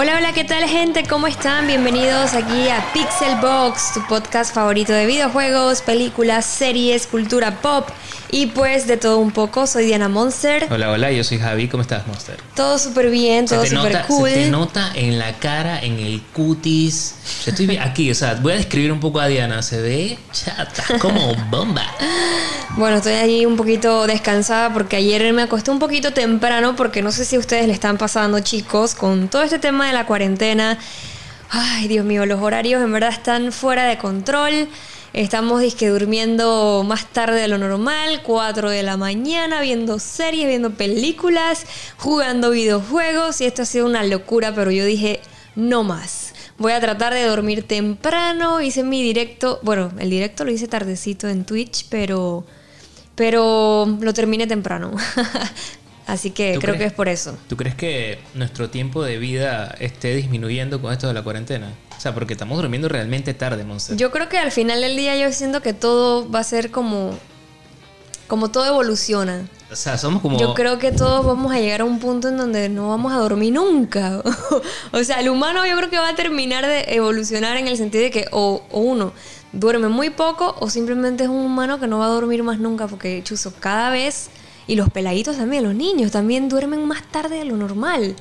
Hola, hola, ¿qué tal gente? ¿Cómo están? Bienvenidos aquí a Pixel Box, tu podcast favorito de videojuegos, películas, series, cultura pop y pues de todo un poco. Soy Diana Monster. Hola, hola, yo soy Javi. ¿Cómo estás, Monster? Todo súper bien, todo súper cool. Se te nota en la cara, en el cutis. Yo estoy aquí, o sea, voy a describir un poco a Diana. Se ve chata, como bomba. Bueno, estoy ahí un poquito descansada porque ayer me acosté un poquito temprano porque no sé si ustedes le están pasando, chicos, con todo este tema de la cuarentena. Ay, Dios mío, los horarios en verdad están fuera de control. Estamos disque durmiendo más tarde de lo normal, 4 de la mañana, viendo series, viendo películas, jugando videojuegos y esto ha sido una locura, pero yo dije, no más. Voy a tratar de dormir temprano, hice mi directo, bueno, el directo lo hice tardecito en Twitch, pero pero lo terminé temprano. Así que creo que es por eso. ¿Tú crees que nuestro tiempo de vida esté disminuyendo con esto de la cuarentena? O sea, porque estamos durmiendo realmente tarde, Monse. Yo creo que al final del día yo siento que todo va a ser como... Como todo evoluciona. O sea, somos como... Yo creo que todos vamos a llegar a un punto en donde no vamos a dormir nunca. o sea, el humano yo creo que va a terminar de evolucionar en el sentido de que o, o uno duerme muy poco o simplemente es un humano que no va a dormir más nunca porque, chuzo, cada vez y los peladitos también, los niños también duermen más tarde de lo normal.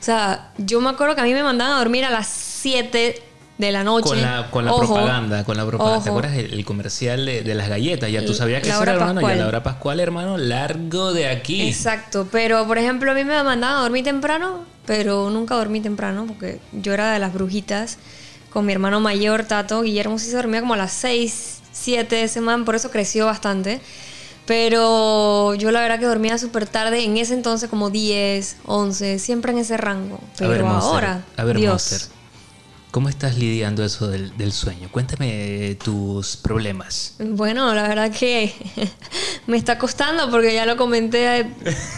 O sea, yo me acuerdo que a mí me mandaban a dormir a las 7 de la noche. Con la, con la propaganda, con la propaganda. ¿Te acuerdas el, comercial de, las galletas? Ya tú sabías que era, hermano, ya la hora pascual, hermano, largo de aquí. Exacto, pero por ejemplo, a mí me mandaban a dormir temprano, pero nunca dormí temprano porque yo era de las brujitas con mi hermano mayor, Tato. Guillermo sí se dormía como a las 6, 7 de semana, por eso creció bastante. Pero yo la verdad que dormía súper tarde, en ese entonces como 10, 11, siempre en ese rango. Pero ahora, a ver, Dios. ¿Cómo estás lidiando eso del, sueño? Cuéntame tus problemas. Bueno, la verdad que me está costando porque ya lo comenté a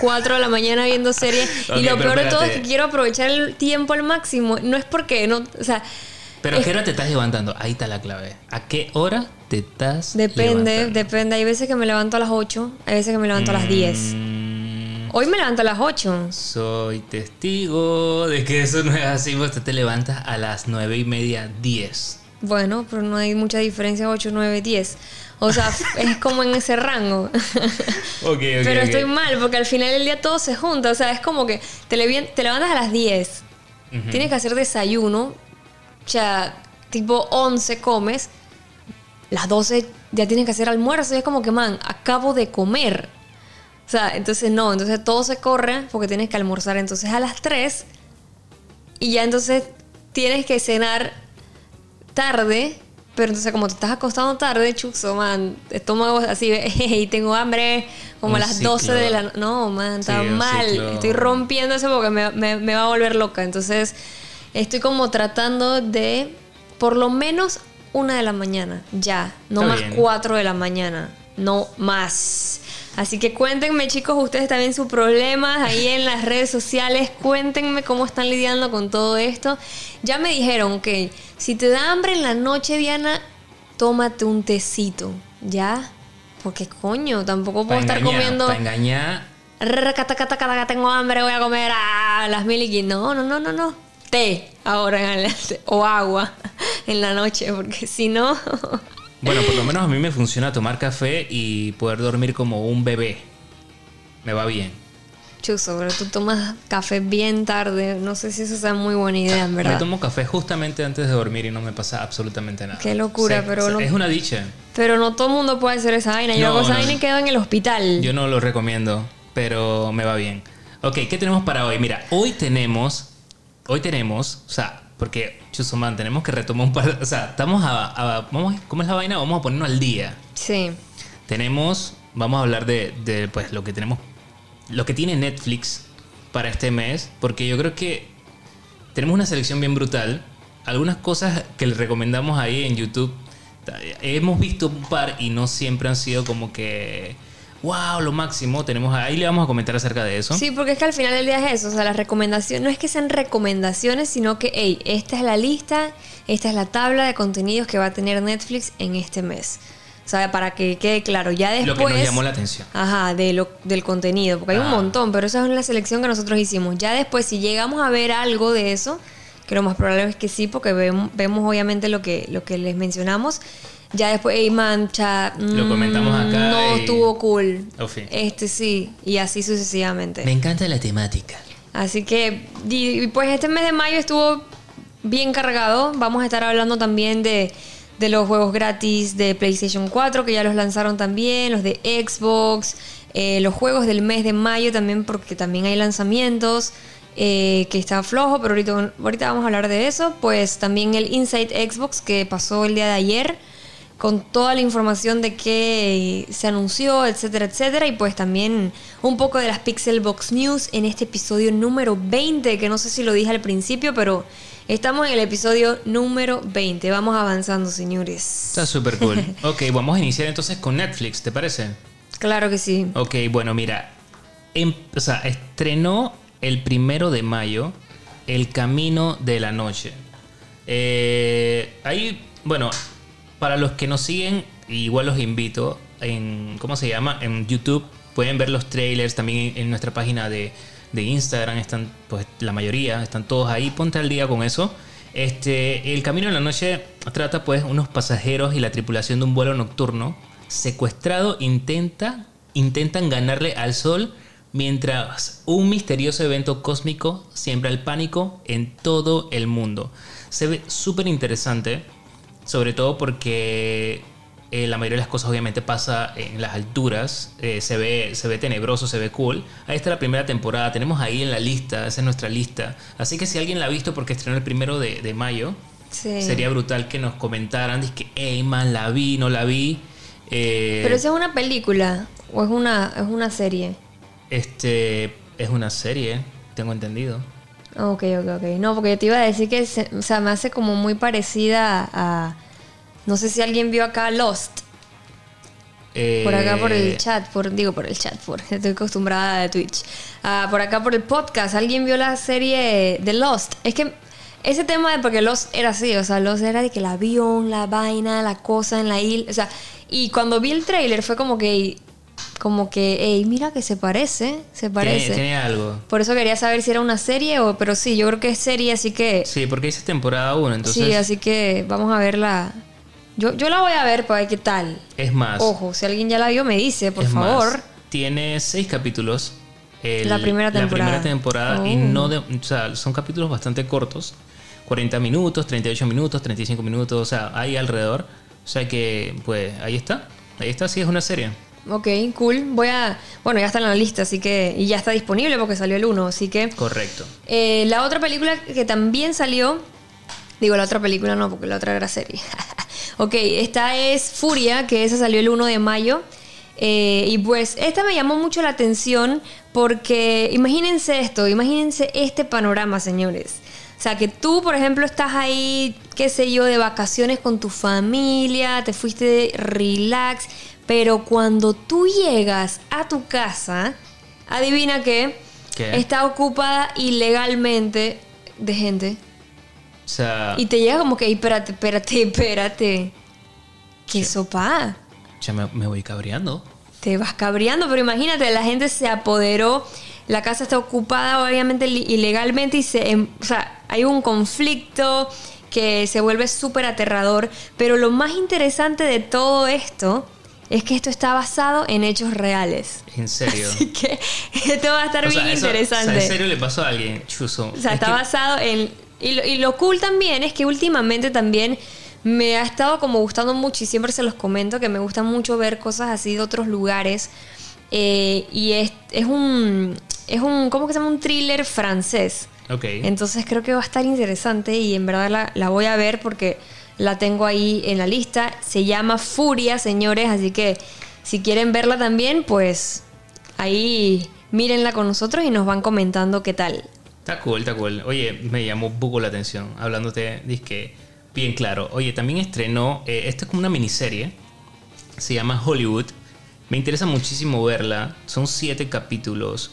4 de la mañana viendo series. y lo peor de todo es que quiero aprovechar el tiempo al máximo. No es porque, no, o sea... Pero ¿a qué hora te estás levantando? Ahí está la clave. ¿A qué hora te estás Depende, depende. Hay veces que me levanto a las 8, hay veces que me levanto a las 10. Hoy me levanto a las 8. Soy testigo de que eso no es así. Vos te, levantas a las 9 y media, 10. Bueno, pero no hay mucha diferencia 8, 9, 10. O sea, es como en ese rango. Okay, pero estoy mal porque al final del día todo se junta. O sea, es como que te, levantas a las 10. Tienes que hacer desayuno. O sea, tipo 11 comes las 12 ya tienes que hacer almuerzo y es como que, man, acabo de comer. O sea, entonces no, entonces todo se corre porque tienes que almorzar. Entonces a las 3 y ya entonces tienes que cenar tarde, pero entonces como te estás acostando tarde, chuzo, man, estómago así, y tengo hambre como a las 12 de la No, man, está mal, estoy rompiendo eso porque me, me va a volver loca, entonces estoy como tratando de por lo menos una de la mañana, ya, no más cuatro de la mañana, no más. Así que cuéntenme chicos, ustedes también sus problemas ahí en las redes sociales, cuéntenme cómo están lidiando con todo esto. Ya me dijeron, que si te da hambre en la noche, Diana, tómate un tecito, ¿ya? Porque coño, tampoco puedo estar comiendo... Para engañar... Tengo hambre, voy a comer a las mil y... No, no, no, no, no. Té ahora o agua en la noche, porque si no... bueno, por lo menos a mí me funciona tomar café y poder dormir como un bebé. Me va bien. Chuso, pero tú tomas café bien tarde. No sé si eso sea muy buena idea, en verdad. Me tomo café justamente antes de dormir y no me pasa absolutamente nada. Qué locura, pero no. Es una dicha. Pero no todo el mundo puede hacer esa vaina. Yo hago esa vaina y quedo en el hospital. Yo no lo recomiendo, pero me va bien. Ok, ¿qué tenemos para hoy? Mira, hoy tenemos. Hoy tenemos, o sea, porque, Chusuman, tenemos que retomar un par O sea, estamos a, vamos, ¿Cómo es la vaina? Vamos a ponernos al día. Sí. Tenemos... Vamos a hablar de, de pues, lo que tenemos... Lo que tiene Netflix para este mes. Porque yo creo que tenemos una selección bien brutal. Algunas cosas que les recomendamos ahí en YouTube. Hemos visto un par y no siempre han sido como que wow, lo máximo. Tenemos ahí le vamos a comentar acerca de eso. Sí, porque es que al final del día es eso. O sea, las recomendaciones, no es que sean recomendaciones, sino que, hey, esta es la lista, esta es la tabla de contenidos que va a tener Netflix en este mes. O sea, para que quede claro, ya después... Lo que nos llamó la atención. Ajá, de lo, del contenido, porque hay un ah. montón, pero esa es la selección que nosotros hicimos. Ya después, si llegamos a ver algo de eso, que lo más probable es que sí, porque vemos, vemos obviamente lo que, lo que les mencionamos. Ya después, hey, mancha. Lo comentamos acá No y- estuvo cool. Oh. Este sí, y así sucesivamente. Me encanta la temática. Así que, y pues este mes de mayo estuvo bien cargado. Vamos a estar hablando también de, de los juegos gratis de PlayStation 4, que ya los lanzaron también, los de Xbox, eh, los juegos del mes de mayo también, porque también hay lanzamientos. eh, que está flojo, pero ahorita, ahorita vamos a hablar de eso. Pues también el Inside Xbox que pasó el día de ayer con toda la información de qué se anunció, etcétera, etcétera. Y pues también un poco de las Pixel Box News en este episodio número 20, que no sé si lo dije al principio, pero estamos en el episodio número 20. Vamos avanzando, señores. Está súper cool. ok, vamos a iniciar entonces con Netflix, ¿te parece? Claro que sí. Ok, bueno, mira. em- o sea, estrenó el primero de mayo El Camino de la Noche. Eh, ahí, bueno, para los que nos siguen, igual los invito en, ¿cómo se llama? En YouTube pueden ver los trailers, también en nuestra página de, de Instagram están, pues la mayoría, están todos ahí, ponte al día con eso. Este, el Camino de la Noche trata pues unos pasajeros y la tripulación de un vuelo nocturno secuestrado intenta, intentan ganarle al sol mientras un misterioso evento cósmico siembra el pánico en todo el mundo. Se ve súper interesante, sobre todo porque eh, la mayoría de las cosas obviamente pasa en las alturas, eh, se, ve, se ve tenebroso, se ve cool. Ahí está la primera temporada, tenemos ahí en la lista, esa es nuestra lista. Así que si alguien la ha visto porque estrenó el primero de, de mayo, Sí. sería brutal que nos comentaran, dice que, hey man, la vi, no la vi. Eh, Pero esa es una película o es una, es una serie. Este es una serie, tengo entendido. Ok, ok, ok. No, porque te iba a decir que se- o sea, me hace como muy parecida a... No sé si alguien vio acá Lost. Eh, Por acá por el chat, por, digo por el chat, por, estoy acostumbrada de Twitch. Ah, por acá por el podcast, alguien vio la serie de Lost. Es que ese tema de porque Lost era así, o sea, Lost era de que el avión, la vaina, la cosa en la isla, o sea, y cuando vi el trailer fue como que, como que, hey, mira que se parece, se parece. tiene algo. Por eso quería saber si era una serie o, pero sí, yo creo que es serie, así que, Sí, porque dice temporada 1, entonces sí, así que vamos a verla. Yo, yo la voy a ver para ver qué tal. es más. Ojo, si alguien ya la vio, me dice, por es más, favor. tiene seis capítulos. el- La primera temporada. La primera temporada y Oh. no de, o sea, son capítulos bastante cortos. 40 minutos, 38 minutos, 35 minutos, o sea, hay alrededor. O sea que, pues, ahí está. Ahí está, sí es una serie. Ok, cool. Voy a. Bueno, ya está en la lista, así que. Y ya está disponible porque salió el 1, así que. Correcto. Eh, la otra película que también salió. Digo, la otra película no, porque la otra era serie. ok, esta es Furia, que esa salió el 1 de mayo. Eh, y pues esta me llamó mucho la atención porque imagínense esto, imagínense este panorama, señores. O sea, que tú, por ejemplo, estás ahí, qué sé yo, de vacaciones con tu familia, te fuiste de relax, pero cuando tú llegas a tu casa, adivina qué, ¿Qué? está ocupada ilegalmente de gente. O sea, Y te llega como que, "Ey, espérate, espérate, espérate. ¿Qué sopa? ya me, me voy cabreando. Te vas cabreando, pero imagínate, la gente se apoderó, la casa está ocupada obviamente ilegalmente y se, em- o sea, hay un conflicto que se vuelve súper aterrador, pero lo más interesante de todo esto es que esto está basado en hechos reales. En serio. Así que esto va a estar O sea, bien eso- interesante. o sea, en serio le pasó a alguien, chuzo. O sea, Es está que- basado en... Y lo, y lo cool también es que últimamente también me ha estado como gustando mucho y siempre se los comento que me gusta mucho ver cosas así de otros lugares. Eh, y es, es un... Es un... ¿Cómo que se llama? Un thriller francés. Ok. Entonces creo que va a estar interesante y en verdad la, la voy a ver porque la tengo ahí en la lista. Se llama Furia, señores, así que si quieren verla también, pues ahí mírenla con nosotros y nos van comentando qué tal. Está cool, está cool. Oye, me llamó poco la atención hablándote, que bien claro. Oye, también estrenó, eh, esto es como una miniserie, se llama Hollywood. Me interesa muchísimo verla. Son siete capítulos.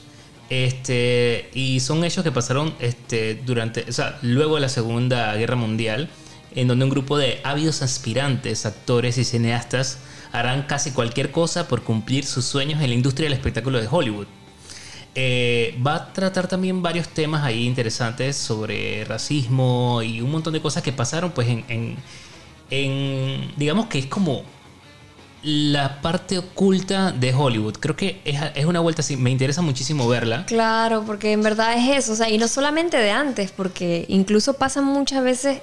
Este, y son hechos que pasaron este, durante, o sea, luego de la Segunda Guerra Mundial, en donde un grupo de ávidos aspirantes, actores y cineastas harán casi cualquier cosa por cumplir sus sueños en la industria del espectáculo de Hollywood. eh, va a tratar también varios temas ahí interesantes sobre racismo y un montón de cosas que pasaron pues en, en, digamos que es como la parte oculta de Hollywood. Creo que es, es, una vuelta así, me interesa muchísimo verla. Claro, porque en verdad es eso, o sea, y no solamente de antes, porque incluso pasan muchas veces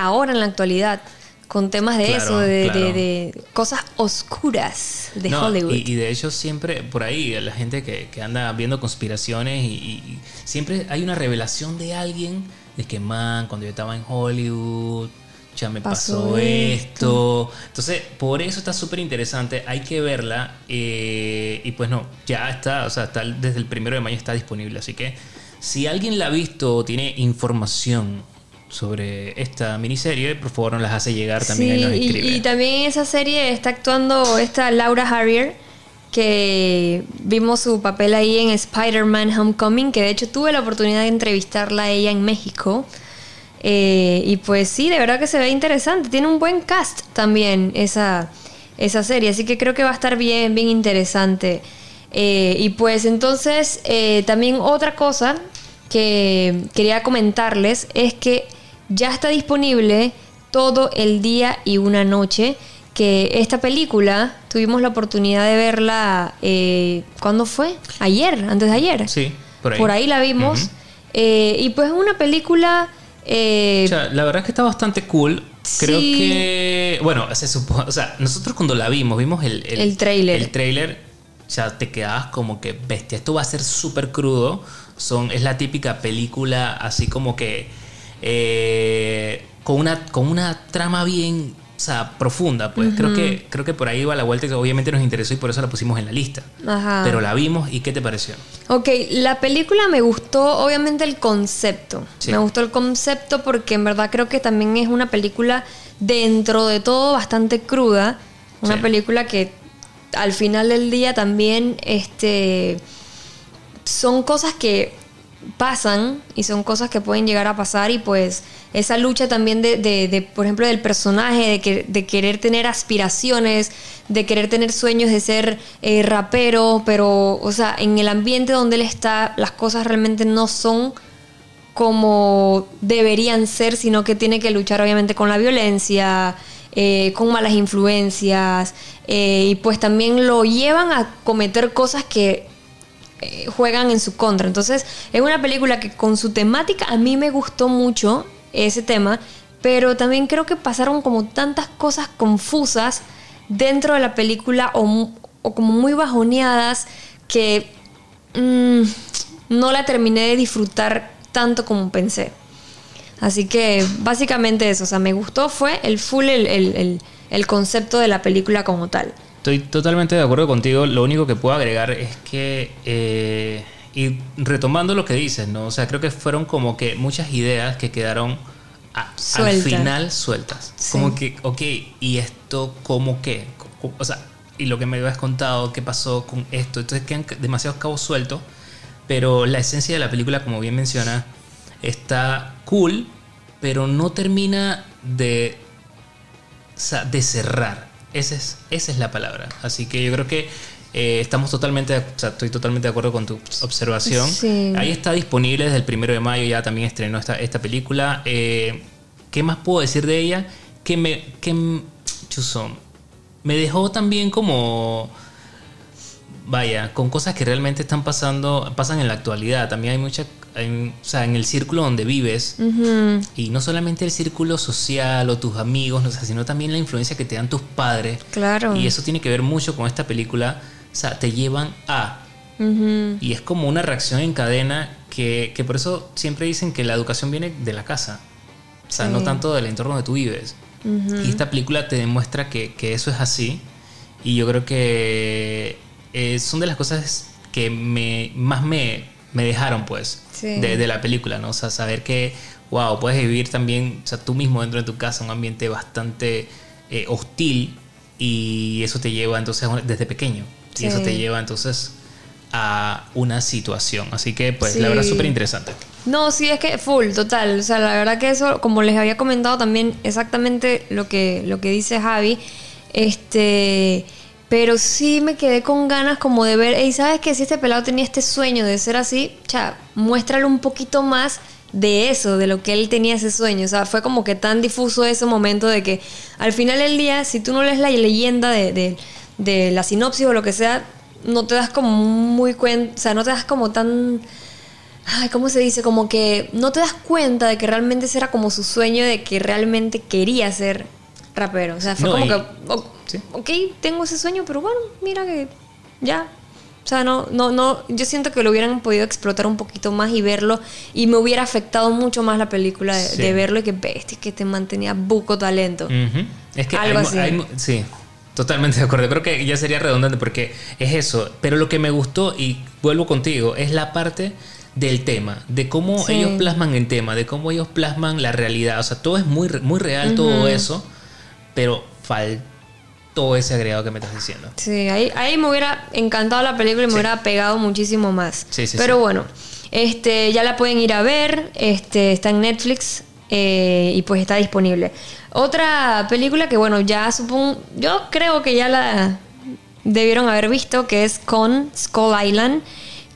ahora en la actualidad con temas de Claro, eso, de, claro. de- de cosas oscuras de No, Hollywood. Y, y de hecho siempre por ahí la gente que, que anda viendo conspiraciones y, siempre hay una revelación de alguien de que man, cuando yo estaba en Hollywood, ya me pasó, Pasó esto. Entonces, por eso está súper interesante, hay que verla eh, y pues no, ya está, o sea, está, desde el primero de mayo está disponible, así que si alguien la ha visto o tiene información sobre esta miniserie, por favor nos las hace llegar también ahí nos y, escribe. y también en esa serie está actuando esta Laura Harrier, que vimos su papel ahí en Spider-Man Homecoming, que de hecho tuve la oportunidad de entrevistarla a ella en México. Eh, y pues sí, de verdad que se ve interesante. Tiene un buen cast también esa, esa serie, así que creo que va a estar bien, bien interesante. Eh, y pues entonces, eh, también otra cosa que quería comentarles es que ya está disponible todo el día y una noche. Que esta película tuvimos la oportunidad de verla. Eh, ¿Cuándo fue? Ayer, antes de ayer. Sí, por ahí. la vimos. Eh, y pues es una película. eh, O sea, la verdad es que está bastante cool. Creo Sí. que. Bueno, se supone. O sea, nosotros cuando la vimos, vimos el, El tráiler. El tráiler. O sea, te quedabas como que bestia. Esto va a ser súper crudo. Son, es la típica película así como que. Eh, con, una, con una trama bien. O sea, profunda, pues. creo, que, creo que por ahí va la vuelta que obviamente nos interesó y por eso la pusimos en la lista. Ajá. Pero la vimos y ¿qué te pareció? Ok, la película me gustó, obviamente, el concepto. Sí. Me gustó el concepto porque en verdad creo que también es una película, dentro de todo, bastante cruda. Una Sí. película que al final del día también este, son cosas que pasan y son cosas que pueden llegar a pasar y pues esa lucha también de, de- de, por ejemplo, del personaje, de, que, de querer tener aspiraciones, de querer tener sueños de ser eh, rapero, pero, o sea, en el ambiente donde él está, las cosas realmente no son como deberían ser, sino que tiene que luchar obviamente con la violencia, eh, con malas influencias, eh, y pues también lo llevan a cometer cosas que eh, juegan en su contra. Entonces, es una película que con su temática a mí me gustó mucho ese tema, pero también creo que pasaron como tantas cosas confusas dentro de la película o, como muy bajoneadas que mm, no la terminé de disfrutar tanto como pensé. Así que básicamente eso, o sea, me gustó fue el full, el- el- el concepto de la película como tal. Estoy totalmente de acuerdo contigo. Lo único que puedo agregar es que, eh, y retomando lo que dices, ¿no? O sea, creo que fueron como que muchas ideas que quedaron a- al final sueltas. Sí. Como que, ok, ¿y esto cómo qué? O sea, y lo que me habías contado, qué pasó con esto. Entonces quedan demasiados cabos sueltos. Pero la esencia de la película, como bien menciona, está cool, pero no termina de o sea, de cerrar. Esa es, esa es la palabra. Así que yo creo que eh, estamos totalmente, o sea, estoy totalmente de acuerdo con tu observación. Sí. Ahí está disponible desde el primero de mayo, ya también estrenó esta, esta película. Eh, ¿Qué más puedo decir de ella? Que me, que chuzón, me dejó también como, vaya, con cosas que realmente están pasando, pasan en la actualidad. También hay mucha, hay- o sea, en el círculo donde vives. Y no solamente el círculo social o tus amigos, no sé, sino también la influencia que te dan tus padres. Claro. Y eso tiene que ver mucho con esta película. O sea, te llevan a. Y es como una reacción en cadena que, que por eso siempre dicen que la educación viene de la casa. O sea, Sí. no tanto del entorno donde tú vives. Y esta película te demuestra que, que eso es así. Y yo creo que eh, son de las cosas que me, más me, me dejaron, pues, Sí. de, de la película, ¿no? O sea, saber que, wow, puedes vivir también, o sea, tú mismo dentro de tu casa, un ambiente bastante eh, hostil y eso te lleva entonces desde pequeño. Sí. Y eso te lleva entonces a una situación. Así que, pues, la verdad, súper interesante. No, sí, es que full, total. O sea, la verdad que eso, como les había comentado también, exactamente lo que, lo que dice Javi, este, Pero sí me quedé con ganas como de ver, y sabes que si este pelado tenía este sueño de ser así, cha, muéstralo un poquito más de eso, de lo que él tenía ese sueño. O sea, fue como que tan difuso ese momento de que al final del día, si tú no lees la leyenda de, de, la sinopsis o lo que sea, no te das como muy cuenta, o sea, no te das como tan... Ay, ¿cómo se dice? Como que no te das cuenta de que realmente ese era como su sueño de que realmente quería ser rapero. O sea, fue No, como y- que, Sí. ok, tengo ese sueño, pero bueno, mira que ya. O sea, no, no, no, yo siento que lo hubieran podido explotar un poquito más y verlo, y me hubiera afectado mucho más la película de, Sí. de verlo y que bestia, que te mantenía buco talento. Ujú. Es que Algo hay así. hay sí, totalmente de acuerdo. Creo que ya sería redundante porque es eso. Pero lo que me gustó, y vuelvo contigo, es la parte del tema, de cómo Sí. ellos plasman el tema, de cómo ellos plasman la realidad. O sea, todo es muy, muy real, todo eso, pero faltó ese agregado que me estás diciendo. Sí, ahí, ahí me hubiera encantado la película y me Sí. hubiera pegado muchísimo más. Sí, sí, Pero bueno, este, ya la pueden ir a ver, este, está en Netflix eh, y pues está disponible. Otra película que bueno, ya supongo, yo creo que ya la debieron haber visto, que es Con Skull Island,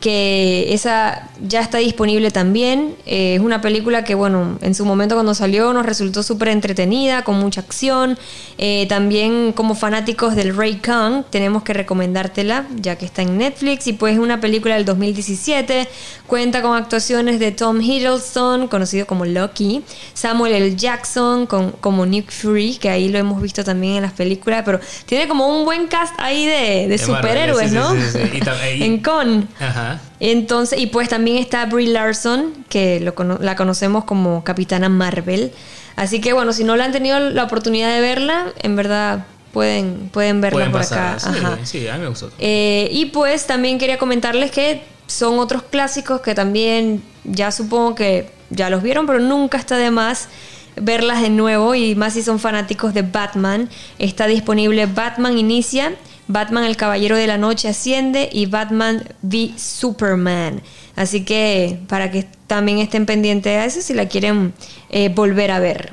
que esa ya está disponible también. Eh, es una película que, bueno, en su momento cuando salió nos resultó súper entretenida, con mucha acción. Eh, también como fanáticos del Ray Khan tenemos que recomendártela, ya que está en Netflix. Y pues es una película del 2017. Cuenta con actuaciones de Tom Hiddleston, conocido como Loki, Samuel L. Jackson con, como Nick Fury, que ahí lo hemos visto también en las películas, pero tiene como un buen cast ahí de, de Marvel, superhéroes, sí, ¿no? sí, sí. Y tam- y- en Con. Ajá. Entonces, y pues también está Brie Larson, que lo la conocemos como Capitana Marvel. Así que bueno, si no la han tenido la oportunidad de verla, en verdad pueden, pueden verla Pueden por pasar. acá. Sí, Ajá. sí, a mí me gustó. Eh, y pues también quería comentarles que son otros clásicos que también ya supongo que ya los vieron, pero nunca está de más verlas de nuevo y más si son fanáticos de Batman. Está disponible Batman Inicia, Batman el Caballero de la Noche Asciende y Batman v Superman. Así que para que también estén pendientes a eso si la quieren eh, volver a ver.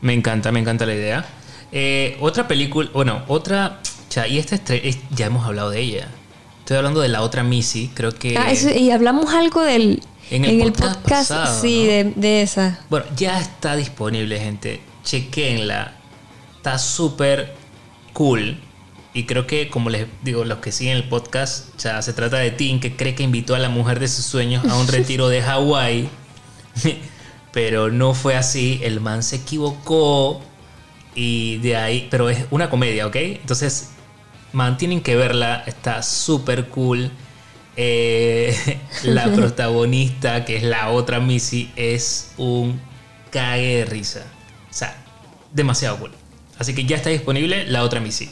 Me encanta, me encanta la idea. Eh, otra película, bueno, otra. cha, y esta es- ya hemos hablado de ella. Estoy hablando de la otra Missy, creo que. Ah, eso- y hablamos algo del... En el podcast pasado, sí, ¿no? de, de esa. Bueno, ya está disponible, gente. Chequenla. Está súper cool. Y creo que, como les digo, los que siguen el podcast, o sea, se trata de Tim, que cree que invitó a la mujer de sus sueños a un retiro de Hawái. pero no fue así. El man se equivocó. Y de ahí. Pero es una comedia, ¿ok? Entonces, man, tienen que verla. Está súper cool. Eh, la protagonista, que es la otra Missy, es un cague de risa. O sea, demasiado cool. Así que ya está disponible la otra Missy.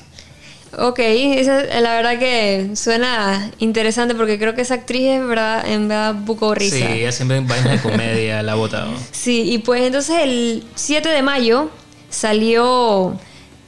Ok, esa, la verdad que suena interesante porque creo que esa actriz es verdad, en verdad buco risa. Sí, ella siempre en vainas de comedia la ha botado. Sí, y pues entonces el 7 de mayo salió,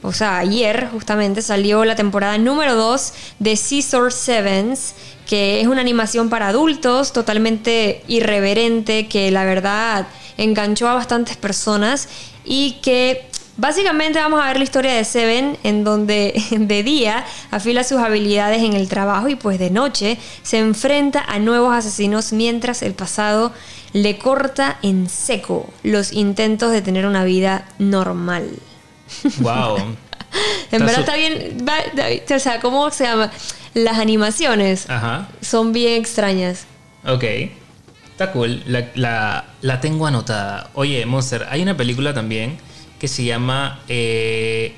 o sea, ayer justamente salió la temporada número 2 de Caesar Sevens, que es una animación para adultos totalmente irreverente, que la verdad enganchó a bastantes personas y que Básicamente vamos a ver la historia de Seven en donde de día afila sus habilidades en el trabajo y pues de noche se enfrenta a nuevos asesinos mientras el pasado le corta en seco los intentos de tener una vida normal. Wow. En Está verdad está bien, o sea, ¿cómo se llama? Las animaciones Ajá. son bien extrañas. Ok. Está cool. La, la- la tengo anotada. Oye, Monster, hay una película también que se llama eh,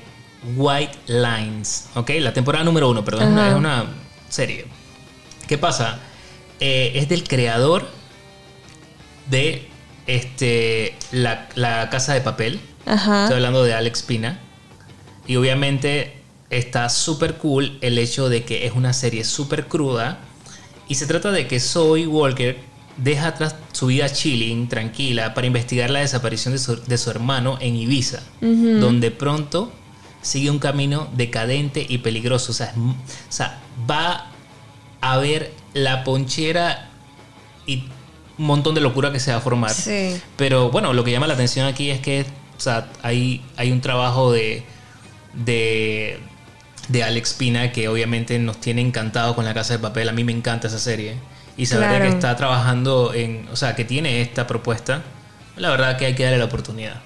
White Lines. Ok, la temporada número uno, perdón. Es una, Ajá. es una serie. ¿Qué pasa? Eh, es del creador de este, la, la Casa de Papel. Ajá. Estoy hablando de Alex Pina. Y obviamente está súper cool el hecho de que es una serie súper cruda. Y se trata de que Zoe Walker deja atrás su vida chilling, tranquila, para investigar la desaparición de su, de su hermano en Ibiza. Donde pronto sigue un camino decadente y peligroso. O sea, es o sea, va a ver la ponchera y un montón de locura que se va a formar. Sí. Pero bueno, lo que llama la atención aquí es que o sea, hay, hay un trabajo de, de de Alex Pina, que obviamente nos tiene encantado con La Casa de Papel. A mí me encanta esa serie. Y saber Claro. que está trabajando en, o sea, que tiene esta propuesta, la verdad que hay que darle la oportunidad.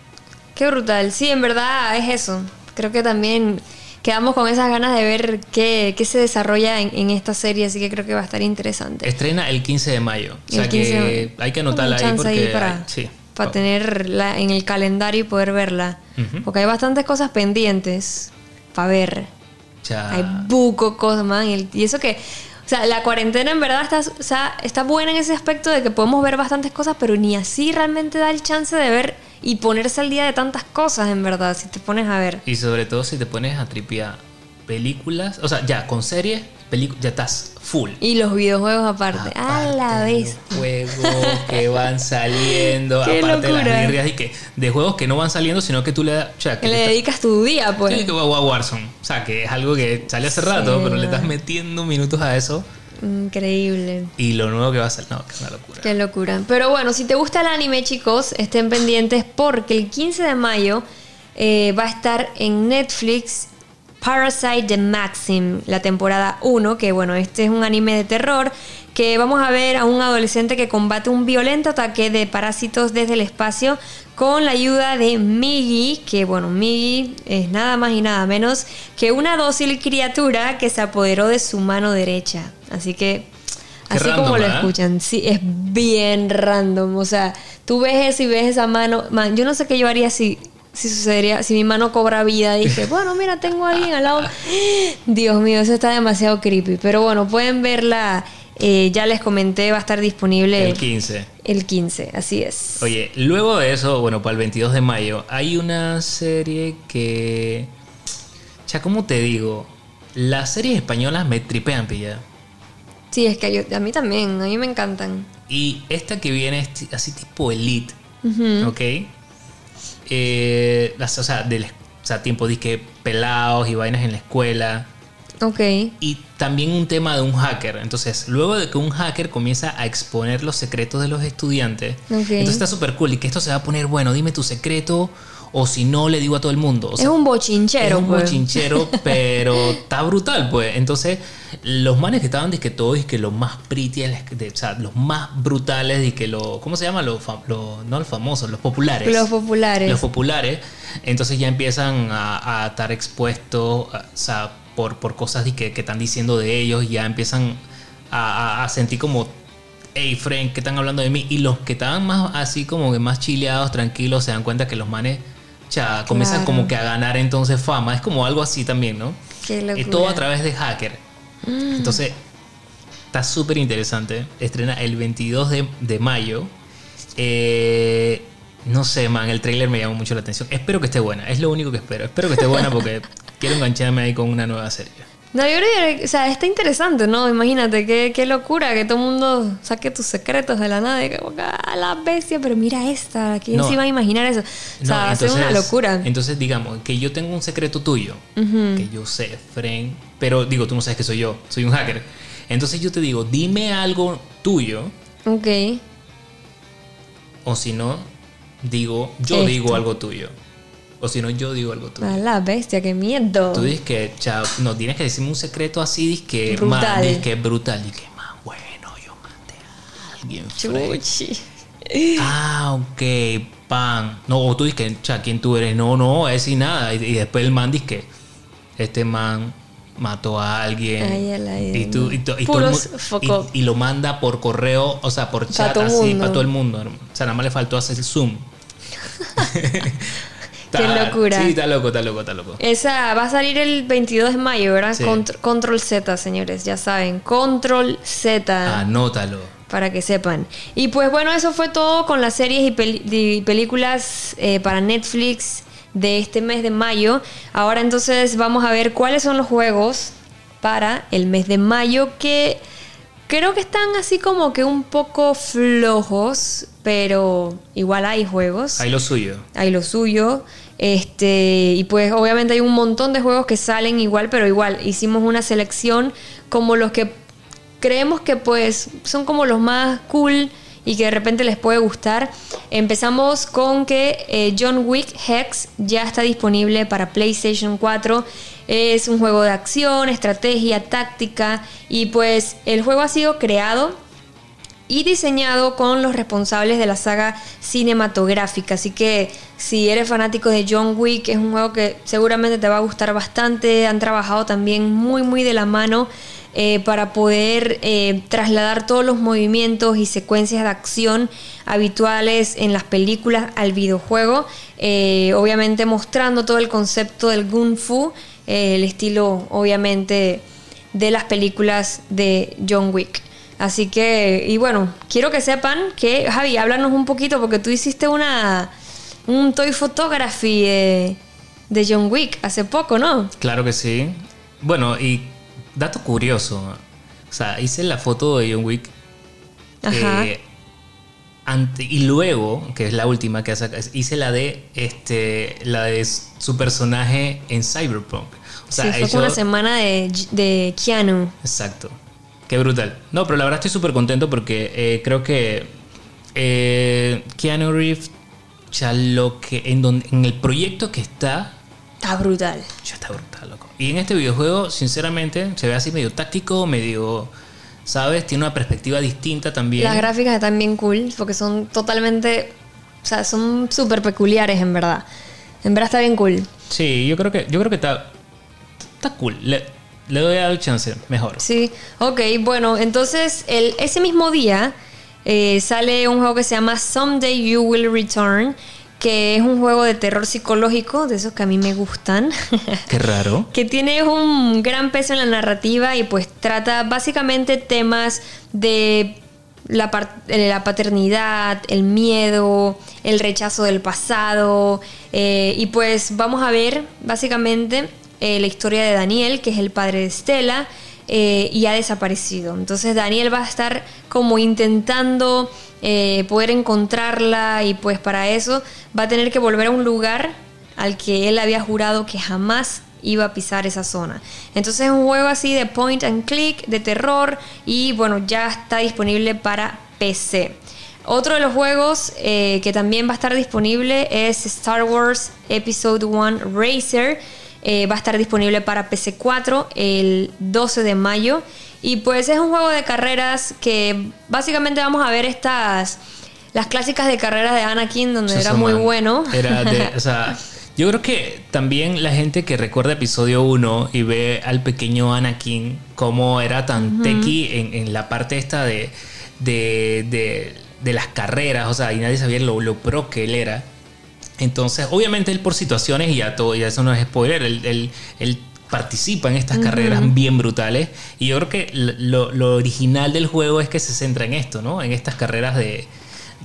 Qué brutal. Sí, en verdad es eso. Creo que también quedamos con esas ganas de ver qué, qué se desarrolla en, en esta serie, así que creo que va a estar interesante. Estrena el 15 de mayo. O sea El 15 que hay que anotarla ahí porque... para, hay- sí. para tenerla en el calendario y poder verla. Porque hay bastantes cosas pendientes para ver. Ya- Hay buco cosas, man. Y, el- y eso que. O sea, la cuarentena en verdad está, o sea, está buena en ese aspecto de que podemos ver bastantes cosas, pero ni así realmente da el chance de ver y ponerse al día de tantas cosas, en verdad, si te pones a ver. Y sobre todo si te pones a tripear películas, o sea, ya con series, pelicu- ya estás full. Y los videojuegos aparte. a la vez. los juegos que van saliendo, Qué aparte de las birrias y que de juegos que no van saliendo, sino que tú le o sea, Que le dedicas tu día, pues. Sí, que va a Warzone. O sea, que es algo que sale hace rato, pero le estás metiendo minutos a eso. Increíble. Y lo nuevo que va a salir, no, que es una locura. Qué locura. Pero bueno, si te gusta el anime, chicos, estén pendientes porque el 15 de mayo eh, va a estar en Netflix Parasite the Maxim, la temporada 1, que bueno, este es un anime de terror que vamos a ver a un adolescente que combate un violento ataque de parásitos desde el espacio con la ayuda de Miggy, que bueno, Miggy es nada más y nada menos que una dócil criatura que se apoderó de su mano derecha. Así que, así random, como lo ¿verdad? escuchan, sí, es bien random. O sea, tú ves eso y ves esa mano. Man, yo no sé qué yo haría si, si sucedería, si mi mano cobra vida. Dije, bueno, mira, tengo a alguien al lado. Dios mío, eso está demasiado creepy. Pero bueno, pueden verla. eh, ya les comenté, va a estar disponible El 15. el 15, así es. Oye, luego de eso, bueno, para el 22 de mayo, hay una serie que. Ya, ¿cómo te digo? Las series españolas me tripean, pilla. Sí, es que yo- a mí también, a mí me encantan. Y esta que viene es así tipo Elite, Ujú. ¿ok? Eh, las, o sea, del, o sea, tiempo disque pelados y vainas en la escuela. Ok. Y también un tema de un hacker. Entonces, luego de que un hacker comienza a exponer los secretos de los estudiantes, entonces está súper cool y que esto se va a poner, bueno, dime tu secreto o si no, le digo a todo el mundo. O es un bochinchero, es un pues. bochinchero, pero está brutal, pues. Entonces, los manes que estaban, que todos, que los más pretty, de- o sea, los más brutales, y que lo, ¿cómo se llama? Los, los- no los famosos, los populares. Los populares. Los populares. Entonces ya empiezan a, a estar expuestos, o sea, por, por cosas que, que están diciendo de ellos, ya empiezan a, a- a sentir como, hey, friend, ¿qué están hablando de mí? Y los que estaban más así como que más chileados, tranquilos, se dan cuenta que los manes ya comienzan Claro. como que a ganar entonces fama. Es como algo así también, ¿no? Qué. Mm. todo a través de hacker. Entonces, está súper interesante. Estrena el 22 de, de mayo. Eh, no sé, man, el trailer me llamó mucho la atención. Espero que esté buena. Es lo único que espero. Espero que esté buena porque quiero engancharme ahí con una nueva serie. No, yo creo que, o sea, está interesante, ¿no? Imagínate, qué, qué locura que todo el mundo saque tus secretos de la nada y que, ah, la bestia, pero mira esta, ¿quién No. se iba a imaginar eso? O sea, va a ser una locura. Entonces, digamos, que yo tengo un secreto tuyo, que yo sé, friend, pero digo, tú no sabes que soy yo, soy un hacker. Entonces yo te digo, dime algo tuyo, Ok. o si no, digo, yo Esto. digo algo tuyo. O si no, yo digo algo tuyo. A la bestia, qué miedo. Tú dices que, chao, no, tienes que decirme un secreto así, dices que, Brutal. man, dices que es brutal, y que más bueno, yo maté a alguien. Chuchi. Ah, ok, pan. No, o tú dices que, cha, ¿quién tú eres? No, no, es y nada. Y, y después el man dice que este man mató a alguien. Ay, el aire, y, tú, y, to- y Puros y- lo manda por correo, o sea, por chat, así, para todo el mundo. O sea, nada más le faltó hacer el zoom. Qué locura. Sí, está loco, está loco, está loco. Esa va a salir el 22 de mayo, ¿verdad? Sí. Control Z, señores, ya saben. Control Z. Anótalo. para que sepan. Y pues bueno, eso fue todo con las series y, películas eh, para Netflix de este mes de mayo. Ahora entonces vamos a ver cuáles son los juegos para el mes de mayo que creo que están así como que un poco flojos, pero igual hay juegos Ahí lo suyo. hay lo suyo. Este, y pues obviamente hay un montón de juegos que salen igual, pero igual hicimos una selección como los que creemos que pues son como los más cool y que de repente les puede gustar. Empezamos con que eh, John Wick Hex ya está disponible para PlayStation 4. Es un juego de acción, estrategia, táctica y pues el juego ha sido creado y diseñado con los responsables de la saga cinematográfica. Así que si eres fanático de John Wick, es un juego que seguramente te va a gustar bastante. Han trabajado también muy muy de la mano eh, para poder eh, trasladar todos los movimientos y secuencias de acción habituales en las películas al videojuego. Eh, obviamente mostrando todo el concepto del Gun Fu, el estilo obviamente de las películas de John Wick. Así que, y bueno, quiero que sepan que, Javi, háblanos un poquito porque tú hiciste una, un toy photography de, John Wick hace poco, ¿no? Claro que sí. Bueno, y dato curioso, o sea, hice la foto de John Wick. Ajá. Eh, y luego, que es la última que hace, hice la de este la de su personaje en Cyberpunk. O sea, sí, fue una semana de, de Keanu. Exacto. Qué brutal. No, pero la verdad estoy súper contento porque eh, creo que eh, Keanu Reeves, ya lo que. En, donde, en el proyecto que está. Está brutal. Ya está brutal, loco. Y en este videojuego, sinceramente, se ve así medio táctico, medio. ¿Sabes? Tiene una perspectiva distinta también. Las gráficas están bien cool porque son totalmente. O sea, son súper peculiares en verdad. En verdad está bien cool. Sí, yo creo que, yo creo que está. Está cool. Le doy al chance, mejor. Sí, ok, bueno, entonces el, ese mismo día eh, sale un juego que se llama Someday You Will Return, que es un juego de terror psicológico, de esos que a mí me gustan. Qué raro. que tiene un gran peso en la narrativa y pues trata básicamente temas de la, eh, la paternidad, el miedo, el rechazo del pasado. Eh, y pues vamos a ver básicamente eh, la historia de Daniel, que es el padre de Estela, eh, y ha desaparecido. Entonces Daniel va a estar como intentando eh, poder encontrarla y pues para eso va a tener que volver a un lugar al que él había jurado que jamás iba a pisar esa zona. Entonces es un juego así de point and click, de terror y bueno, ya está disponible para PC. Otro de los juegos que también va a estar disponible es Star Wars Episode 1 Racer eh, va a estar disponible para PC4 el 12 de mayo. Y pues es un juego de carreras que básicamente vamos a ver estas, las clásicas de carreras de Anakin, donde era muy bueno. Era o sea, yo creo que también la gente que recuerda episodio 1 y ve al pequeño Anakin, como era tan tequi en, la parte esta de, de, de, las carreras, o sea, y nadie sabía lo, lo pro que él era. Entonces, obviamente él por situaciones, y ya, todo, ya eso no es spoiler, él, participa en estas carreras bien brutales. Y yo creo que lo, original del juego es que se centra en esto, ¿no? En estas carreras de,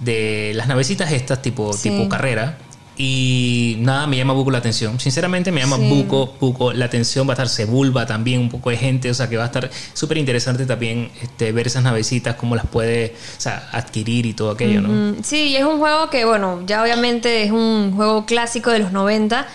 de las navecitas estas tipo, tipo carrera. Y nada, me llama poco la atención. Sinceramente, me llama poco, poco la atención. Va a estar Sebulba también, un poco de gente. O sea, que va a estar súper interesante también este, ver esas navecitas, cómo las puede adquirir y todo aquello, ¿no? Sí, y es un juego que, bueno, ya obviamente es un juego clásico de los 90.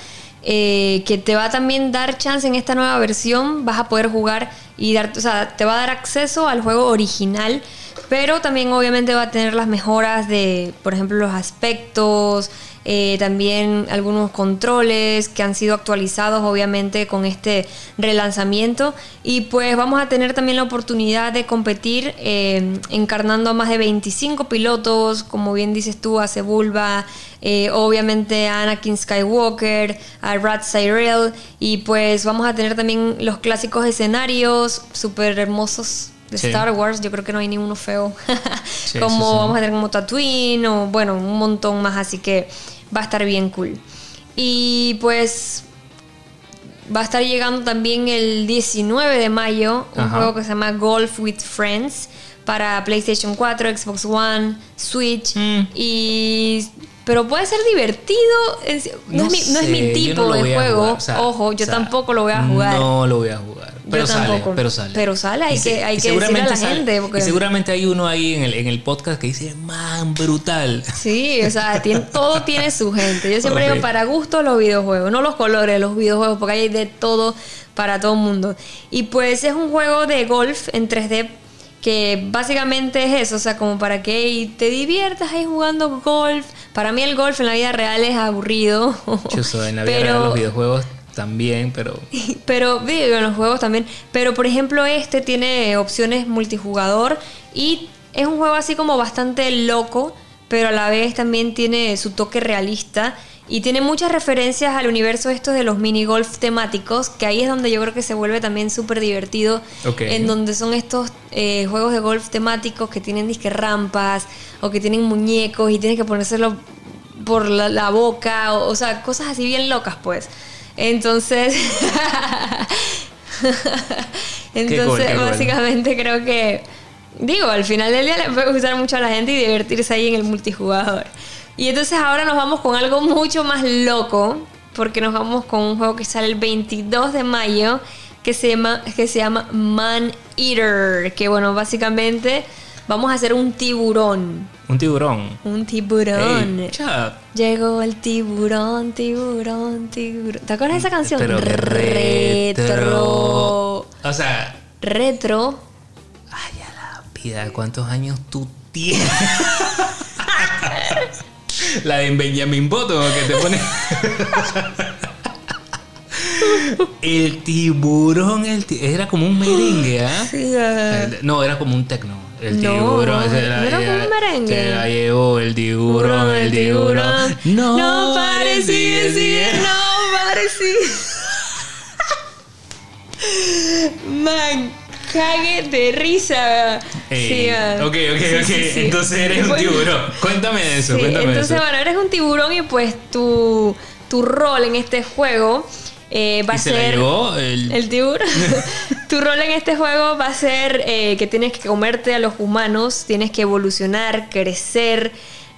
Eh, que te va a también dar chance en esta nueva versión. Vas a poder jugar y dar, o sea, te va a dar acceso al juego original. Pero también, obviamente, va a tener las mejoras de, por ejemplo, los aspectos eh, también algunos controles que han sido actualizados obviamente con este relanzamiento. Y pues vamos a tener también la oportunidad de competir eh, encarnando a más de 25 pilotos, como bien dices tú, a Sebulba, eh, obviamente a Anakin Skywalker, a Rad Cyril y pues vamos a tener también los clásicos escenarios súper hermosos de Star Wars, yo creo que no hay ninguno feo. como vamos a tener como Tatooine o bueno, un montón más, así que va a estar bien cool. Y pues va a estar llegando también el 19 de mayo un juego que se llama Golf with Friends para PlayStation 4, Xbox One, Switch mm. y pero puede ser divertido. No, es, mi, tipo de juego. Ojo, yo tampoco lo voy a jugar. No lo voy a jugar. Pero sale, pero sale. Pero sale, hay que, hay que decirle a la gente. Y seguramente hay uno ahí en el, en el podcast que dice, man, brutal. Sí, o sea, todo tiene su gente. Yo siempre digo, para gusto los videojuegos, no los colores, los videojuegos, porque hay de todo para todo el mundo. Y pues es un juego de golf en 3D que básicamente es eso, o sea, como para que te diviertas ahí jugando golf. Para mí el golf en la vida real es aburrido. Yo en la vida real los videojuegos también, pero... Pero, digo, en los juegos también. Pero, por ejemplo, este tiene opciones multijugador y es un juego así como bastante loco, pero a la vez también tiene su toque realista y tiene muchas referencias al universo estos de los mini golf temáticos, que ahí es donde yo creo que se vuelve también súper divertido, en donde son estos eh, juegos de golf temáticos que tienen disque rampas o que tienen muñecos y tienes que ponérselo por la, la boca, o, o sea, cosas así bien locas pues. Entonces, entonces cool, qué cool. básicamente creo que, digo, al final del día le puede gustar mucho a la gente y divertirse ahí en el multijugador. Y entonces ahora nos vamos con algo mucho más loco, porque nos vamos con un juego que sale el 22 de mayo, que se llama, que se llama Man Eater, que bueno, básicamente vamos a hacer un tiburón. Un tiburón. Un tiburón. Ey, Llegó el tiburón, tiburón, tiburón. ¿Te acuerdas de esa canción? pero qué retro. O sea, Retro. ay, a la vida, ¿cuántos años tú tienes? La de Benjamin Button que te pone. el tiburón, el ti- era como un merengue, ¿ah? Eh, No, era como un tecno. El No, tiburón. no era como un merengue. Se la llevó el tiburón, el tiburón. No, sees it, nobody sees. Man, cague de risa. Ey, Sí, man. ok, ok, Sí, ok. sí. Entonces eres un tiburón. Cuéntame de eso, cuéntame entonces, eso. bueno, eres un tiburón y pues tu, tu rol en este juego eh, va ¿Y a se ser... el, El tiburón. tu rol en este juego va a ser eh, que tienes que comerte a los humanos, tienes que evolucionar, crecer.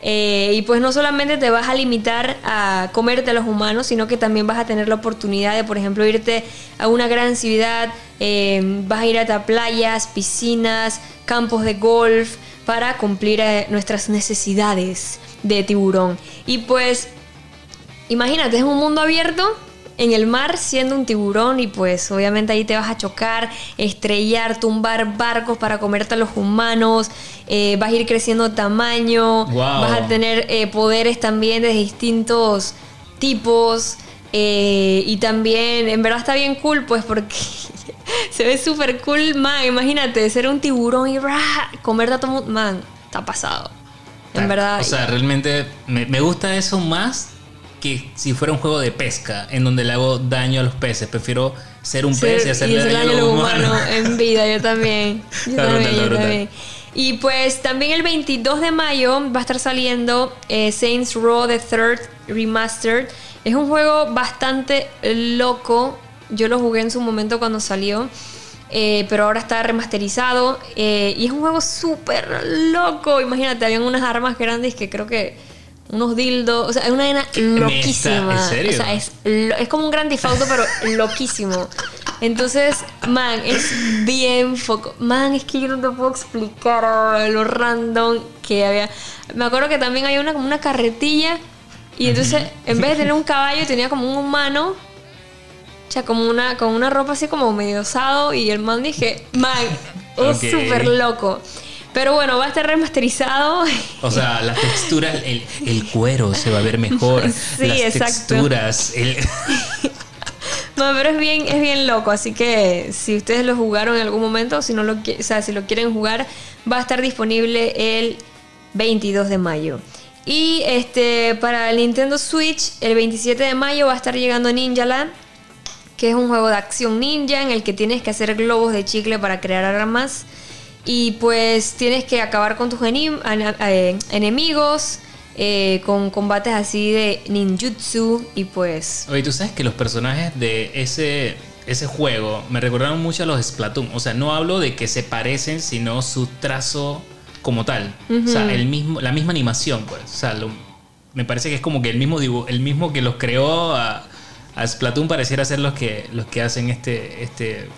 eh, y pues no solamente te vas a limitar a comerte a los humanos, sino que también vas a tener la oportunidad de, por ejemplo, irte a una gran ciudad, eh, vas a ir a playas, piscinas, campos de golf, para cumplir eh, nuestras necesidades de tiburón. Y pues Imagínate, es un mundo abierto en el mar siendo un tiburón y pues obviamente ahí te vas a chocar, estrellar, tumbar barcos para comerte a los humanos, eh, vas a ir creciendo tamaño, Wow. vas a tener eh, poderes también de distintos tipos eh, y también en verdad está bien cool pues porque se ve súper cool, man, imagínate ser un tiburón y ¡ra! comerte a todo mundo, man, está pasado. En verdad. O sea, realmente me, me gusta eso más que si fuera un juego de pesca en donde le hago daño a los peces. Prefiero ser un pez y hacerle hacerle daño a los humanos. en vida, yo también. Yo Está también, brutal, yo brutal. también. Y pues también el 22 de mayo va a estar saliendo eh, Saints Row The Third Remastered. Es un juego bastante loco. Yo lo jugué en su momento cuando salió. eh, pero ahora está remasterizado. eh, y es un juego súper loco. Imagínate, habían unas armas grandes que creo que. Unos dildos. O sea, es una vaina loquísima. ¿En serio? O sea, es, lo- es como un gran difauto, pero loquísimo. Entonces, man, es bien foco. Man, es que yo no te puedo explicar lo random que había. Me acuerdo que también había una como una carretilla. Y entonces, en vez de tener un caballo, tenía como un humano. O sea, como una, con una ropa así como medio osado. Y el man dije, man, es Ok. súper loco. Pero bueno, va a estar remasterizado. O sea, las texturas, el, el cuero se va a ver mejor. Sí, las exacto. texturas. el- No, pero es bien, es bien loco, así que si ustedes lo jugaron en algún momento, si no lo, o sea, si lo quieren jugar, va a estar disponible el 22 de mayo. Y este para el Nintendo Switch, el 27 de mayo va a estar llegando Ninja Land, que es un juego de acción ninja en el que tienes que hacer globos de chicle para crear armas. Y pues tienes que acabar con tus eh, enemigos, eh, con combates así de ninjutsu y pues Oye, tú sabes que los personajes de ese, ese juego me recordaron mucho a los Splatoon. O sea, no hablo de que se parecen, sino su trazo como tal. O sea, el mismo, la misma animación, pues. O sea, lo- me parece que es como que el mismo el mismo que los creó a, a Splatoon pareciera ser los que, los que hacen este, este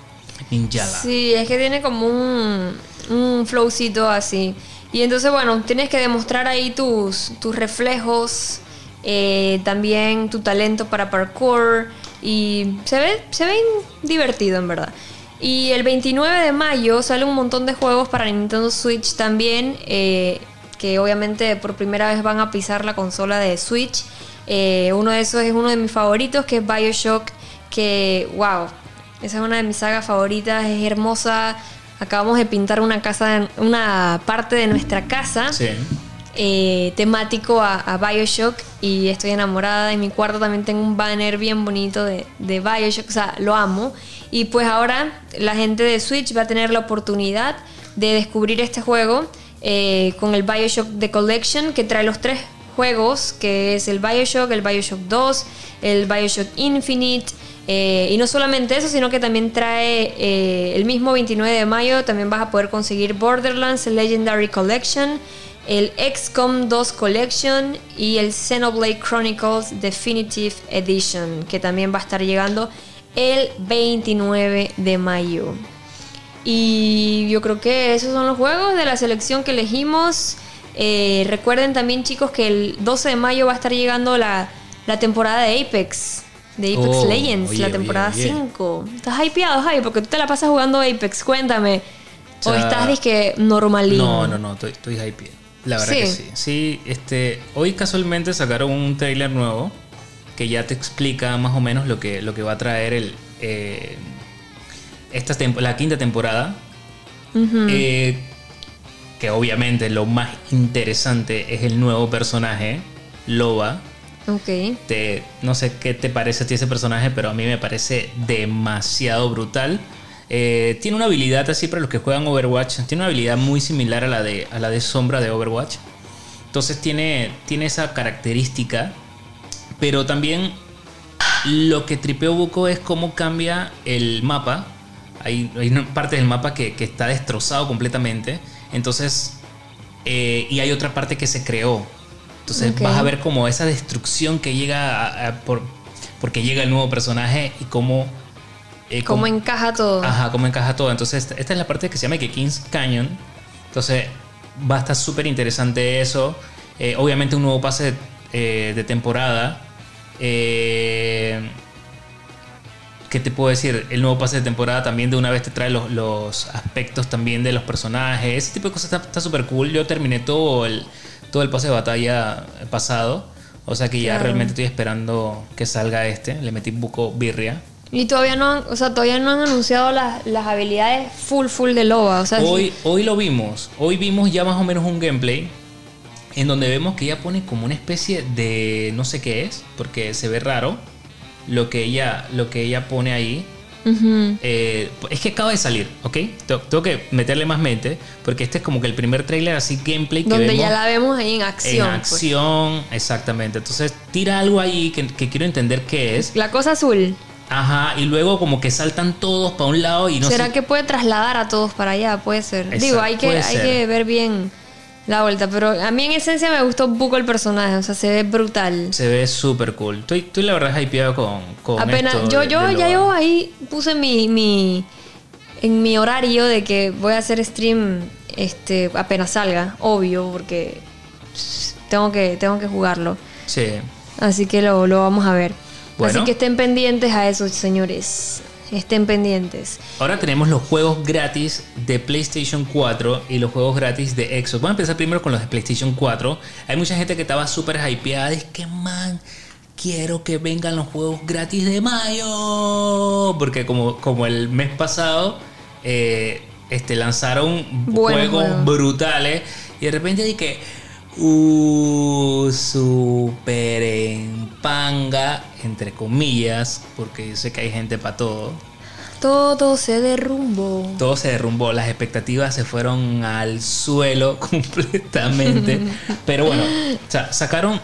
Ninjala. Sí, es que tiene como un, un flowcito así. Y entonces, bueno, tienes que demostrar ahí tus, tus reflejos, eh, también tu talento para parkour. Y se ve, se ven divertido, en verdad. Y el 29 de mayo sale un montón de juegos para Nintendo Switch también, eh, que obviamente por primera vez van a pisar la consola de Switch. Eh, uno de esos es uno de mis favoritos, que es Bioshock, que, wow, esa es una de mis sagas favoritas, es hermosa. Acabamos de pintar una casa, una parte de nuestra casa. Sí. eh, temático a, a Bioshock y estoy enamorada. En mi cuarto también tengo un banner bien bonito de, de Bioshock, o sea, lo amo. Y pues ahora la gente de Switch va a tener la oportunidad de descubrir este juego eh, con el Bioshock The Collection que trae los tres juegos, que es el Bioshock, el Bioshock 2, el Bioshock Infinite. eh, y no solamente eso, sino que también trae eh, el mismo 29 de mayo, también vas a poder conseguir Borderlands Legendary Collection, el XCOM 2 Collection y el Xenoblade Chronicles Definitive Edition, que también va a estar llegando el 29 de mayo. Y yo creo que esos son los juegos de la selección que elegimos. Eh, recuerden también chicos que el 12 de mayo va a estar llegando la, la temporada de Apex. De Apex Oh, Legends, oye, la temporada oye. 5. ¿Estás hypeado, Jai? Porque tú te la pasas jugando Apex. Cuéntame. O estás disque normalito. No, no, no, estoy, estoy hype. La verdad Sí. que sí. Sí, este, hoy casualmente sacaron un trailer nuevo que ya te explica más o menos lo que, lo que va a traer el, eh, esta la quinta temporada. Eh, que obviamente lo más interesante es el nuevo personaje, Loba. Ok. Te, no sé qué te parece a ti ese personaje, pero a mí me parece demasiado brutal. Eh, tiene una habilidad así para los que juegan Overwatch. Tiene una habilidad muy similar a la de, a la de Sombra de Overwatch. Entonces tiene, tiene esa característica. Pero también lo que tripeo Buco es cómo cambia el mapa. Hay, hay una parte del mapa que, que está destrozado completamente. Entonces, eh, y hay otra parte que se creó. Entonces vas a ver como esa destrucción que llega a- a- por, porque llega el nuevo personaje y cómo... eh, ¿Cómo cómo- encaja todo? Ajá, cómo encaja todo. Entonces, esta, esta es la parte que se llama que King's Canyon. Entonces, va a estar súper interesante eso. Eh, obviamente, un nuevo pase eh, de temporada. Eh, ¿Qué te puedo decir? El nuevo pase de temporada también de una vez te trae los, los aspectos también de los personajes. Ese tipo de cosas está- súper cool. Yo terminé todo el, todo el pase de batalla pasado. O sea que ya Claro. realmente estoy esperando que salga este. Le metí un buco birria. Y todavía no han, o sea, todavía no han anunciado las, las habilidades full full de Loba. O sea, Hoy, hoy lo vimos. Hoy vimos ya más o menos un gameplay en donde vemos que ella pone como una especie de no sé qué es, porque se ve raro lo que ella, lo que ella pone ahí. Ujú. Eh, es que acaba de salir, ¿ok? Tengo, que meterle más mente, porque este es como que el primer trailer así gameplay que donde vemos ya la vemos ahí en en acción. pues. acción, exactamente. Entonces tira algo ahí que, que quiero entender qué es. La cosa azul. Ajá, y luego como que saltan todos para un lado y no ¿Será sé. que puede trasladar a todos para allá? Puede ser. Exacto, Digo, hay que, hay que ver bien la vuelta. Pero a mí en esencia me gustó un poco el personaje. O sea, se ve brutal. Se ve súper cool. Estoy, estoy la verdad hypeado con, con Apenas, esto yo, de- yo, de ya yo ahí puse mi, mi en mi horario de que voy a hacer stream este apenas salga, obvio, porque tengo que, tengo que jugarlo. Sí. Así que lo, lo vamos a ver. Bueno. Así que estén pendientes a eso, señores. Estén pendientes. Ahora tenemos los juegos gratis de PlayStation 4 y los juegos gratis de Xbox. Vamos a empezar primero con los de PlayStation 4. Hay mucha gente que estaba súper hypeada. Es que, man, quiero que vengan los juegos gratis de mayo. Porque como, como el mes pasado eh, este, lanzaron juegos. brutales. Y de repente dije, uh, super en panga, entre comillas, porque yo sé que hay gente para todo. Todo se derrumbó. Todo se derrumbó, las expectativas se fueron al suelo completamente. Pero bueno, o sea, sacaron,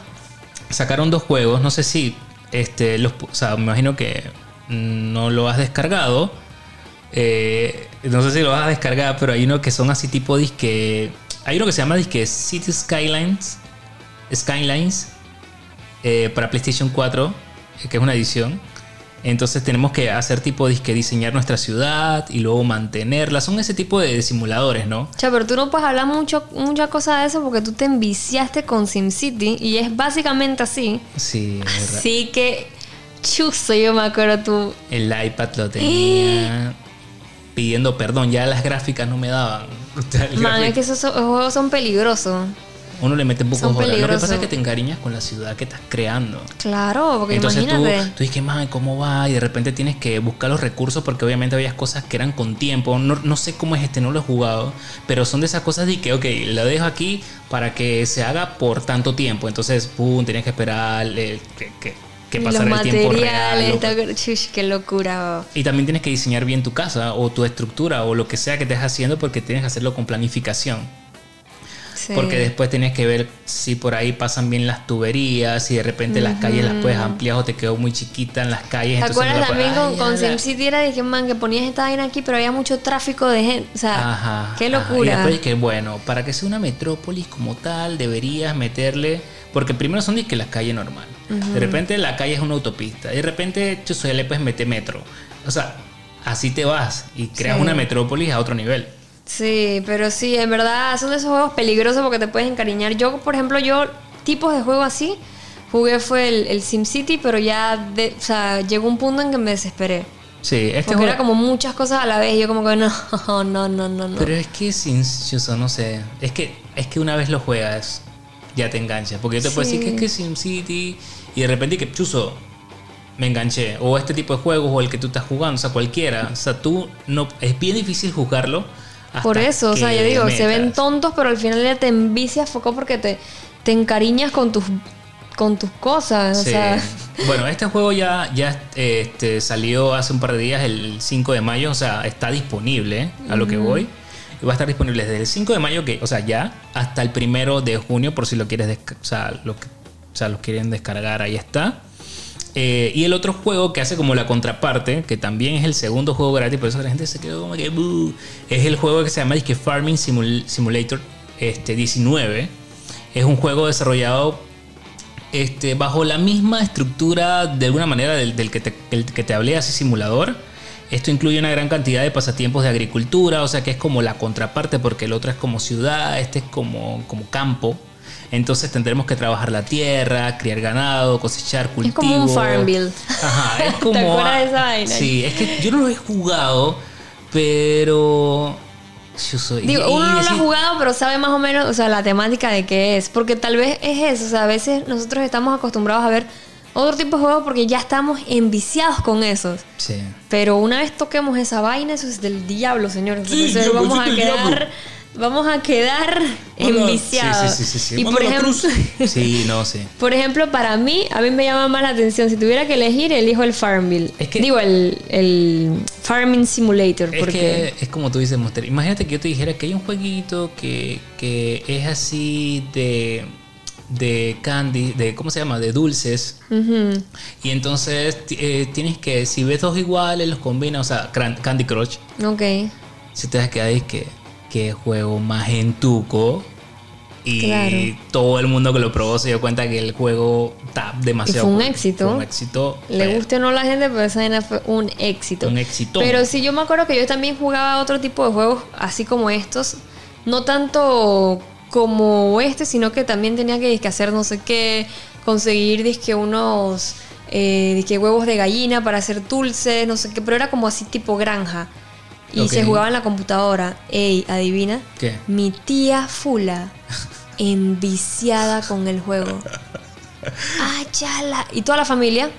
sacaron dos juegos. No sé si, este, los, o sea, me imagino que no lo has descargado. Eh, no sé si lo vas a descargar, pero hay uno que son así tipo disque. Hay uno que se llama disque City Skylines. Skylines. eh, para PlayStation 4, eh, que es una edición. Entonces tenemos que hacer tipo disque diseñar nuestra ciudad y luego mantenerla. Son ese tipo de simuladores, ¿no? Cha, pero tú no puedes hablar mucho, mucha cosa de eso porque tú te enviciaste con SimCity y es básicamente así. Sí, es verdad. Así que, chuzo, yo me acuerdo tú. El iPad lo tenía pidiendo perdón. Ya las gráficas no me daban. Man, es que esos, juegos son peligrosos. uno le mete pocos Son horas. Lo que pasa es que te encariñas con la ciudad que estás creando. Claro, porque Entonces tú, imagínate. tú dices, man, ¿cómo va? Y de repente tienes que buscar los recursos porque obviamente había cosas que eran con tiempo. No, no sé cómo es este, no lo he jugado. Pero son de esas cosas de que, ok, lo dejo aquí para que se haga por tanto tiempo. Entonces, pum, tienes que esperar eh, que, que, que Y pasara los el tiempo real. lo- chush, qué locura. y también tienes que diseñar bien tu casa o tu estructura o lo que sea que estés haciendo porque tienes que hacerlo con planificación. Sí. Porque después tienes que ver si por ahí pasan bien las tuberías, si de repente las calles las puedes ampliar o te quedó muy chiquita en las calles. ¿Te entonces no acuerdas la puedes- también con. SimCity era de que, man, que ponías esta vaina aquí, pero había mucho tráfico de gente? O sea, Ajá, qué ajá. Y locura. después que, bueno, para que sea una metrópolis como tal, deberías meterle. Porque primero son que la calle normal. De repente la calle es una autopista. De repente, chuzo, ya le puedes meter metro. O sea, así te vas y creas Sí. una metrópolis a otro nivel. Sí, pero sí, en verdad son de esos juegos peligrosos porque te puedes encariñar. Yo, por ejemplo, yo tipos de juego así jugué fue el, el SimCity, pero ya de, o sea, llegó un punto en que me desesperé. Sí, este Porque juego- era como muchas cosas a la vez y yo como que no, no, no, no, no. Pero es que sin chuzo, no sé. Es que, es que una vez lo juegas, ya te enganchas. Porque yo te puedo decir que es que SimCity y de repente que chuzo, me enganché. O este tipo de juegos o el que tú estás jugando, o sea, cualquiera. O sea, tú no. Es bien difícil jugarlo. hasta Por eso, o sea, yo digo, se ven tontos, pero al final ya te envicias foco porque te, te encariñas con tus con tus cosas. O Sí. sea, Bueno, este juego ya, ya este, salió hace un par de días, el 5 de mayo, o sea, está disponible, a lo que voy. Y va a estar disponible desde el 5 de mayo, que, o sea, ya, hasta el primero de junio, por si lo quieres, o sea, lo, que- o sea, lo quieren descargar, ahí está. Eh, y el otro juego que hace como la contraparte, que también es el segundo juego gratis, por eso la gente se quedó como que es el juego que se llama que Farming Simul- Simulator este, 19. Es un juego desarrollado este, bajo la misma estructura de alguna manera del, del que, te, el que te hablé, así simulador. Esto incluye una gran cantidad de pasatiempos de agricultura, o sea que es como la contraparte porque el otro es como ciudad, este es como, como campo. Entonces tendremos que trabajar la tierra, criar ganado, cosechar es cultivos. como un Farmville. Ajá, es como. ¿Te acuerdas de esa vaina? Sí, es que yo no lo he jugado, pero. Yo soy. Digo, y uno no lo ha jugado, pero sabe más o menos, o sea, la temática de qué es. Porque tal vez es eso. O sea, a veces nosotros estamos acostumbrados a ver otro tipo de juegos porque ya estamos enviciados con esos. Sí. Pero una vez toquemos esa vaina, eso es del diablo, señores. Sí, Entonces diablo, vamos a es quedar, diablo. Vamos a quedar Manda- enviciados. Sí, sí, sí, sí, sí. Y por ejemplo, cruz. Sí, no, sí. por ejemplo, para mí, a mí me llama más la atención. Si tuviera que elegir, elijo el Farmville. Es que- Digo, el, el Farming Simulator. Es porque que es como tú dices, Monster. Imagínate que yo te dijera que hay un jueguito que, que es así de, de candy, de ¿cómo se llama? De dulces. Y entonces eh, tienes que, si ves dos iguales, los combinas, o sea, Candy Crush. Ok. Si te das que ahí que qué juego más entuco. Y Claro. todo el mundo que lo probó se dio cuenta que el juego está demasiado. Y fue un éxito. Fue un éxito. Le pero- guste o no a la gente, pero esa vaina fue un éxito. Un éxito. Pero sí, yo me acuerdo que yo también jugaba otro tipo de juegos así como estos. No tanto como este, sino que también tenía que, hacer no sé qué, conseguir disque unos eh, disque huevos de gallina para hacer dulces, no sé qué, pero era como así tipo granja. Y se jugaba en la computadora. Ey, adivina. ¿Qué? Mi tía Fula, enviciada con el juego. ¡Ay, chala! Y toda la familia,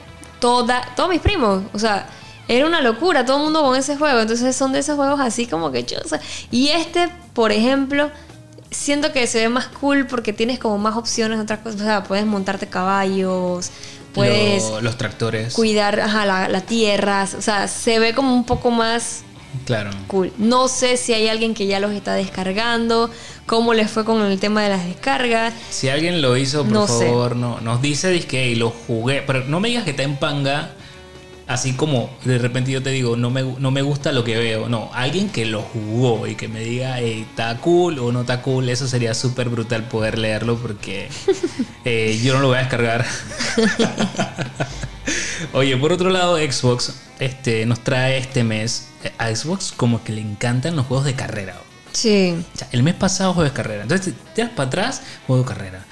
toda, todos mis primos, o sea, era una locura, todo el mundo con ese juego. Entonces son de esos juegos así como que chosa. Y este, por ejemplo, siento que se ve más cool porque tienes como más opciones, otras cosas. O sea, puedes montarte caballos, puedes Lo- los tractores. cuidar ajá, la, la tierra. O sea, se ve como un poco más Claro. Cool. No sé si hay alguien que ya los está descargando, cómo les fue con el tema de las descargas. Si alguien lo hizo, por No sé. favor, no, nos dice que y lo jugué. Pero no me digas que está en panga. Así como de repente yo te digo, no me, no me gusta lo que veo. No, alguien que lo jugó y que me diga, "Ey, está cool o no está cool. Eso sería súper brutal poder leerlo porque eh, yo no lo voy a descargar. Oye, por otro lado, Xbox este, nos trae este mes. eh, A Xbox como que le encantan los juegos de carrera. Sí. O sea, el mes pasado juego de carrera. Entonces te tiras para atrás, juego de carrera.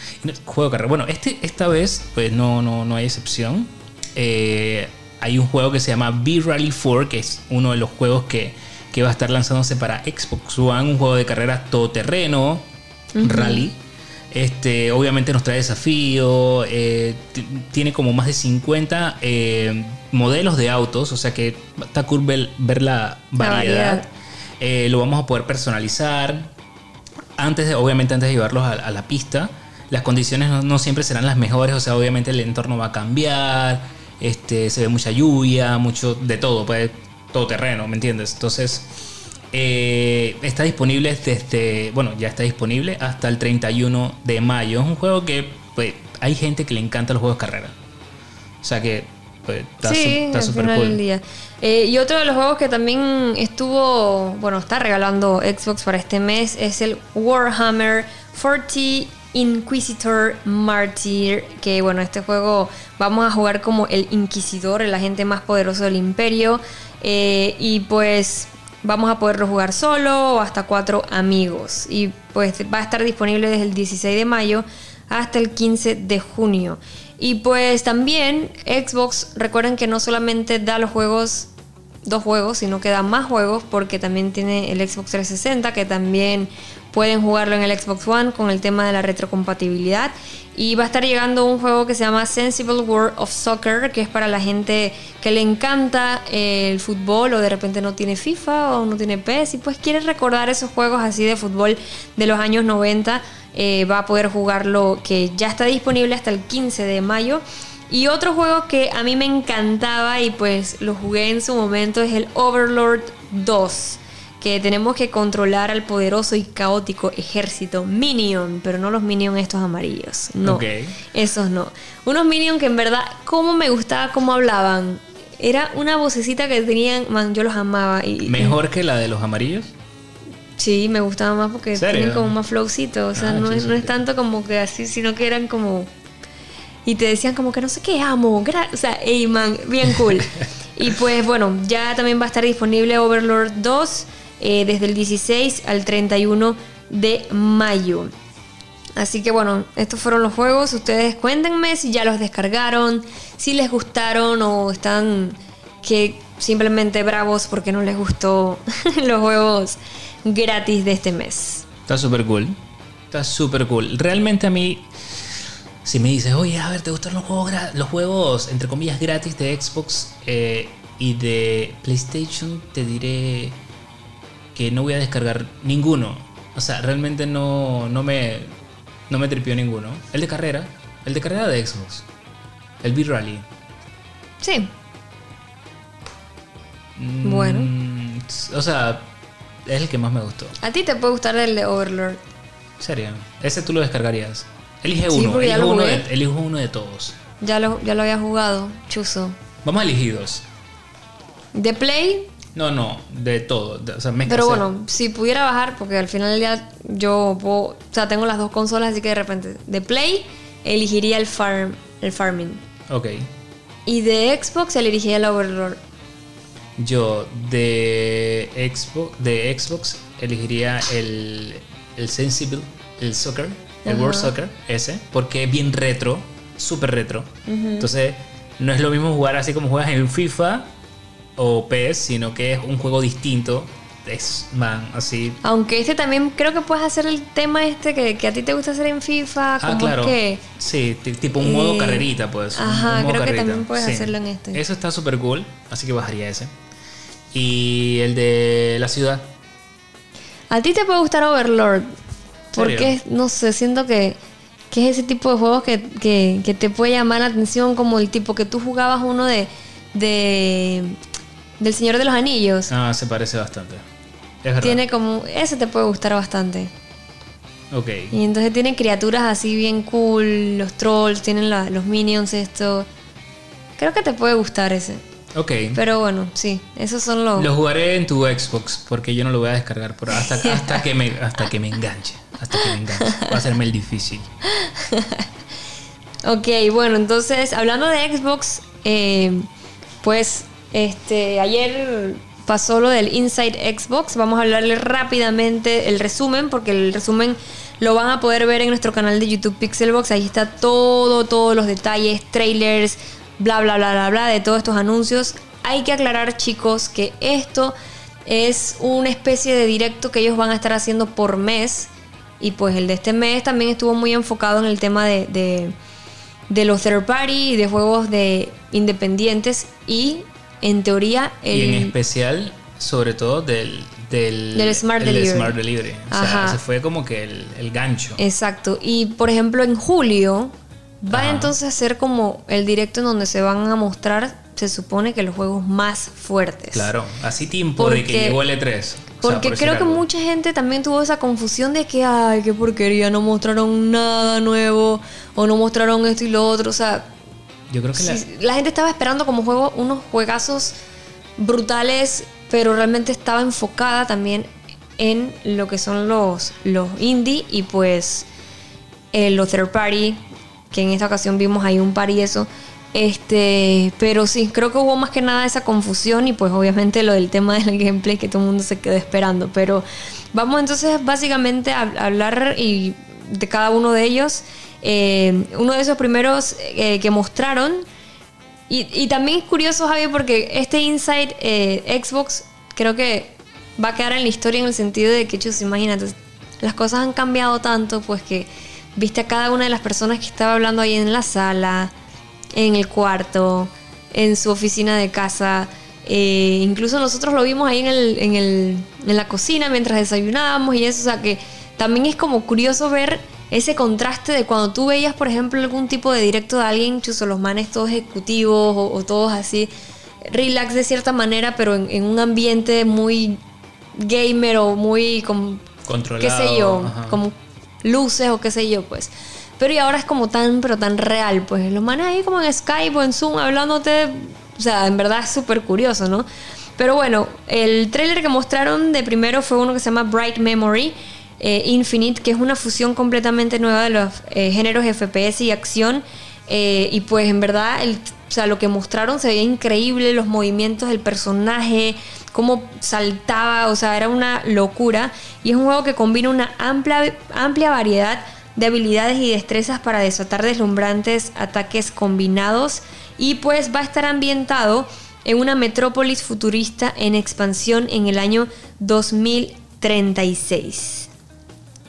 Juego de carrera. Bueno, este, esta vez, pues no, no, no hay excepción. Eh, hay un juego que se llama B-Rally 4, que es uno de los juegos que, que va a estar lanzándose para Xbox One. Un juego de carreras todoterreno, rally. Este, obviamente nos trae desafío, eh, tiene como más de 50 eh, modelos de autos, o sea que está cool ver, ver la variedad. variedad. Eh, lo vamos a poder personalizar. Antes de, obviamente antes de llevarlos a, a la pista, las condiciones no, no siempre serán las mejores, o sea, obviamente el entorno va a cambiar, este, se ve mucha lluvia, mucho de todo, pues todo terreno, ¿me entiendes? Entonces, eh, está disponible desde, bueno, ya está disponible hasta el 31 de mayo. Es un juego que pues, hay gente que le encanta los juegos de carrera. O sea que pues, está sí, súper del cool. día. Eh, y otro de los juegos que también estuvo, bueno, está regalando Xbox para este mes es el Warhammer 40 Inquisitor Martyr. Que bueno, este juego vamos a jugar como el Inquisidor, el agente más poderoso del imperio. Eh, y pues vamos a poderlo jugar solo o hasta cuatro amigos. Y pues va a estar disponible desde el 16 de mayo hasta el 15 de junio. Y pues también Xbox, recuerden que no solamente da los juegos, dos juegos, sino que da más juegos porque también tiene el Xbox 360 que también pueden jugarlo en el Xbox One con el tema de la retrocompatibilidad. Y va a estar llegando un juego que se llama Sensible World of Soccer, que es para la gente que le encanta el fútbol o de repente no tiene FIFA o no tiene PES y pues quiere recordar esos juegos así de fútbol de los años 90. eh, va a poder jugarlo que ya está disponible hasta el 15 de mayo. Y otro juego que a mí me encantaba y pues lo jugué en su momento es el Overlord 2 que tenemos que controlar al poderoso y caótico ejército Minion, pero no los Minion estos amarillos, no, esos no. Unos Minion que en verdad, como me gustaba cómo hablaban. Era una vocecita que tenían, man, yo los amaba. Y, Mejor que la de los amarillos. Sí, me gustaba más porque ¿Serio? tienen como más flowcito. O sea, Ah, no, es, no es tanto como que así, sino que eran como. Y te decían como que no sé qué amo. O sea, ey, man, bien cool. y pues bueno, ya también va a estar disponible Overlord 2 eh, desde el 16 al 31 de mayo. Así que bueno, estos fueron los juegos. Ustedes cuéntenme si ya los descargaron, si les gustaron o están que simplemente bravos porque no les gustó los juegos gratis de este mes. Está súper cool. Está súper cool. Realmente a mí, si me dices, oye, a ver, ¿te gustan los juegos, los juegos entre comillas, gratis de Xbox eh, y de PlayStation? Te diré que no voy a descargar ninguno. O sea, realmente no, no me, no me tripió ninguno. El de carrera, el de carrera de Xbox. El B-Rally. Sí, Mm, Bueno. O sea, es el que más me gustó. a ti te puede gustar el de Overlord. Serio. Ese tú lo descargarías. Elige uno. lo uno, de, elijo uno de todos. Ya lo, ya lo había jugado, chuzo. Vamos a elegir dos. De Play, No, no, de todo. de- o sea, mezcla pero bueno, si pudiera bajar, porque al final del día yo puedo, o sea, tengo las dos consolas, así que de repente de Play elegiría el farm, el farming. Ok. Y de Xbox elegiría el Overlord. Yo de Xbox, de Xbox elegiría el, el Sensible, el Soccer, el World Ajá. Soccer, ese, porque es bien retro, súper retro. Entonces, no es lo mismo jugar así como juegas en FIFA o PES, sino que es un juego distinto. Es, man, así. Aunque este también creo que puedes hacer el tema este que, que a ti te gusta hacer en FIFA, Ah, claro. es que Sí, ti- tipo un modo Eh, carrerita, pues. ajá, creo que también puedes hacerlo en este. Eso está súper cool, así que bajaría ese. Y el de la ciudad. a ti te puede gustar Overlord. Porque, no sé, siento que, que es ese tipo de juegos que, que, que te puede llamar la atención, como el tipo que tú jugabas uno de, de del Señor de los Anillos. Ah, se parece bastante. Es verdad. Tiene como, ese te puede gustar bastante. Ok. Y entonces tiene criaturas así bien cool, los trolls, tienen la- los minions esto. Creo que te puede gustar ese. Ok. Pero bueno, sí, esos son los... Lo jugaré en tu Xbox porque yo no lo voy a descargar por hasta, hasta que me hasta que me enganche. Hasta que me enganche. Va a serme el difícil. Ok, bueno, entonces hablando de Xbox, eh, pues este ayer pasó lo del Inside Xbox. Vamos a hablarle rápidamente el resumen, porque el resumen lo van a poder ver en nuestro canal de YouTube Pixelbox. Ahí está todo, todos los detalles, trailers, bla, bla, bla, bla, bla, de todos estos anuncios. Hay que aclarar, chicos, que esto es una especie de directo que ellos van a estar haciendo por mes Y pues el de este mes también estuvo muy enfocado en el tema de, de, los third party y de juegos de independientes y en teoría el... Y en especial, sobre todo, del, del, Del Smart el Delivery. Smart Delivery. O sea, Ajá. ese fue como que el, el gancho. Exacto. Y por ejemplo, en julio va Ajá. entonces a ser como el directo en donde se van a mostrar, se supone que los juegos más fuertes. Claro, así tiempo de que Porque- llegó el E3. O sea, Porque por creo que mucha gente también tuvo esa confusión de que, ay, qué porquería, no mostraron nada nuevo o no mostraron esto y lo otro. O sea, Yo creo que sí, la gente estaba esperando como juego unos juegazos brutales, pero realmente estaba enfocada también en lo que son los, los indie y pues eh, los third party, que en esta ocasión vimos ahí un par y eso. Este, pero sí, creo que hubo más que nada esa confusión y pues obviamente lo del tema del gameplay que todo el mundo se quedó esperando. Pero vamos entonces básicamente a hablar y de cada uno de ellos. Eh, uno de esos primeros eh, que mostraron y, también es curioso, Javi, porque este Inside eh, Xbox creo que va a quedar en la historia en el sentido de que, chus, imagínate, las cosas han cambiado tanto, pues que viste a cada una de las personas que estaba hablando ahí en la sala, en el cuarto, en su oficina de casa. incluso nosotros lo vimos ahí en, el, en, el, en la cocina mientras desayunábamos y eso, o sea que también es como curioso ver ese contraste de cuando tú veías, por ejemplo, algún tipo de directo de alguien, chuzo, los manes todos ejecutivos o, o todos así, relax de cierta manera, pero en, en un ambiente muy gamer o muy como Controlado. qué sé yo, ajá. como luces o qué sé yo, pues. Pero y ahora es como tan, pero tan real, pues. Los manes ahí como en Skype o en Zoom hablándote, o sea, en verdad es súper curioso, ¿no? Pero bueno, el tráiler que mostraron de primero fue uno que se llama Bright Memory eh, Infinite, que es una fusión completamente nueva de los eh, géneros FPS y acción. Eh, y pues en verdad, o sea, lo que mostraron se veía increíble, los movimientos del personaje, cómo saltaba, o sea, era una locura. Y es un juego que combina una amplia, amplia variedad de habilidades y destrezas para desatar deslumbrantes ataques combinados. Y pues va a estar ambientado en una metrópolis futurista en expansión en el año 2036.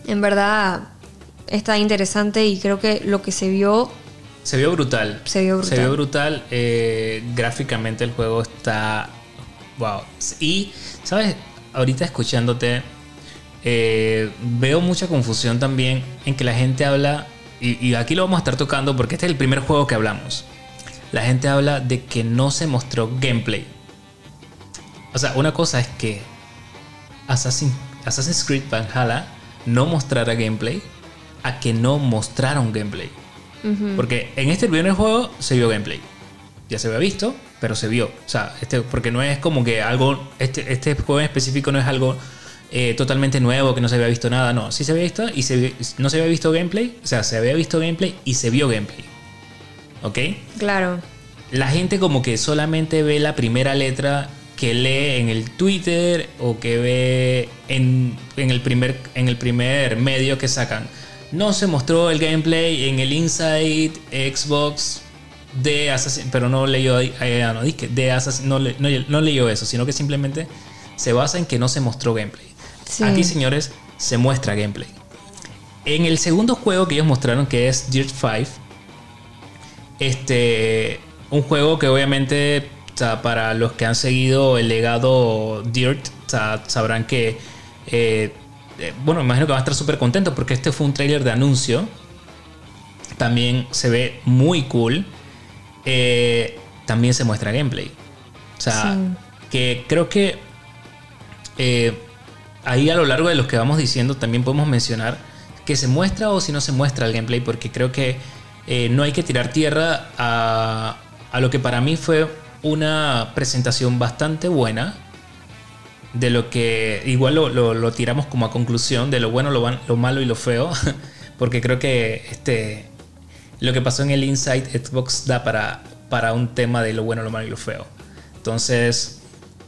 En verdad está interesante y creo que lo que se vio Se vio brutal. Se vio brutal. Se vio brutal. eh, gráficamente el juego está. Wow. Y, ¿sabes? Ahorita escuchándote, eh, veo mucha confusión también en que la gente habla. Y, y aquí lo vamos a estar tocando porque este es el primer juego que hablamos. La gente habla de que no se mostró gameplay. O sea, una cosa es que Assassin- Assassin's Creed Valhalla no mostrara gameplay a que no mostraron gameplay. Porque en este primer juego se vio gameplay. Ya se había visto, pero se vio. O sea, este, porque no es como que algo. Este, este juego en específico no es algo eh, totalmente nuevo que no se había visto nada. No, sí se había visto y se, no se había visto gameplay. O sea, se había visto gameplay y se vio gameplay. ¿Ok? Claro. La gente como que solamente ve la primera letra que lee en el Twitter o que ve en, en el, primer, en el primer medio que sacan. No se mostró el gameplay en el Inside Xbox de Assassin, pero no leyó eh, no, de Assassin, no, no, no leyó eso, sino que simplemente se basa en que no se mostró gameplay. Sí. Aquí, señores, se muestra gameplay. En el segundo juego que ellos mostraron, que es Dirt 5, este, un juego que obviamente sea, para los que han seguido el legado Dirt o sea, sabrán que, eh, eh, bueno, me imagino que van a estar súper contentos porque este fue un trailer de anuncio. También se ve muy cool. Eh, también se muestra gameplay. O sea, Sí. que creo que eh, ahí a lo largo de los que vamos diciendo también podemos mencionar que se muestra o si no se muestra el gameplay, porque creo que eh, no hay que tirar tierra a, a lo que para mí fue una presentación bastante buena. De lo que igual lo, lo- tiramos como a conclusión de lo bueno, lo, malo y lo feo. Porque creo que este, lo que pasó en el Inside Xbox da para, para un tema de lo bueno, lo malo y lo feo. Entonces,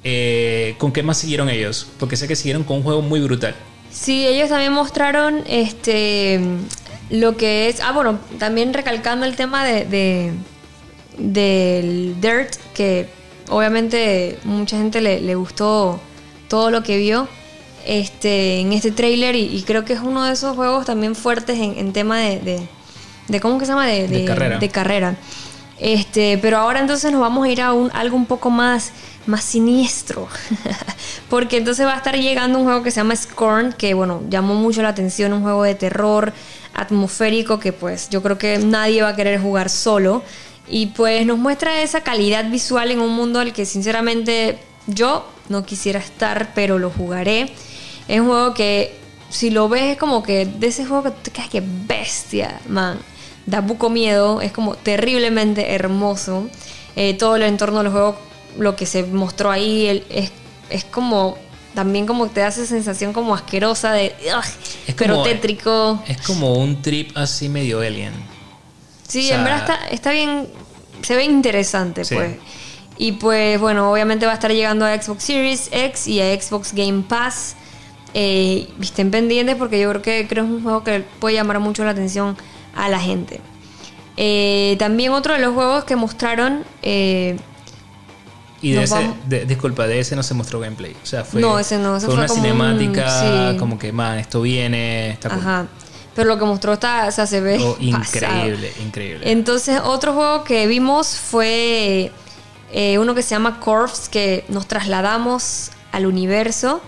eh, ¿con qué más siguieron ellos? Porque sé que siguieron con un juego muy brutal. Sí, ellos también mostraron este lo que es. Ah, bueno, también recalcando el tema de- del Dirt, que obviamente mucha gente le, le gustó todo lo que vio. este, en este trailer y, creo que es uno de esos juegos también fuertes en, tema de, de, ¿cómo que se llama? De, carrera. De carrera. Este, pero ahora entonces nos vamos a ir a un, algo un poco más, más siniestro. Porque entonces va a estar llegando un juego que se llama Scorn, que bueno, llamó mucho la atención, un juego de terror atmosférico que pues yo creo que nadie va a querer jugar solo. Y pues nos muestra esa calidad visual en un mundo al que sinceramente yo no quisiera estar, pero lo jugaré. Es un juego que si lo ves es como que de ese juego que te quedas que bestia, man. Da poco miedo, es como terriblemente hermoso. Eh, todo el entorno del juego, lo que se mostró ahí, es, es como también como te hace sensación como asquerosa de es pero tétrico. Es como un trip así medio alien. Sí, en verdad está, está, bien, se ve interesante pues. Y pues bueno, obviamente va a estar llegando a Xbox Series X y a Xbox Game Pass. Eh, estén pendientes porque yo creo que creo es un juego que puede llamar mucho la atención a la gente. Eh, también otro de los juegos que mostraron eh, y de ese, disculpa, de ese no se mostró gameplay. O sea, fue, no, ese no, fue, una cinemática, como que, man, esto viene, está Ajá. Pero lo que mostró está, o sea, se ve oh, increíble, increíble. Entonces, otro juego que vimos fue eh, uno que se llama Corps, que nos trasladamos al universo.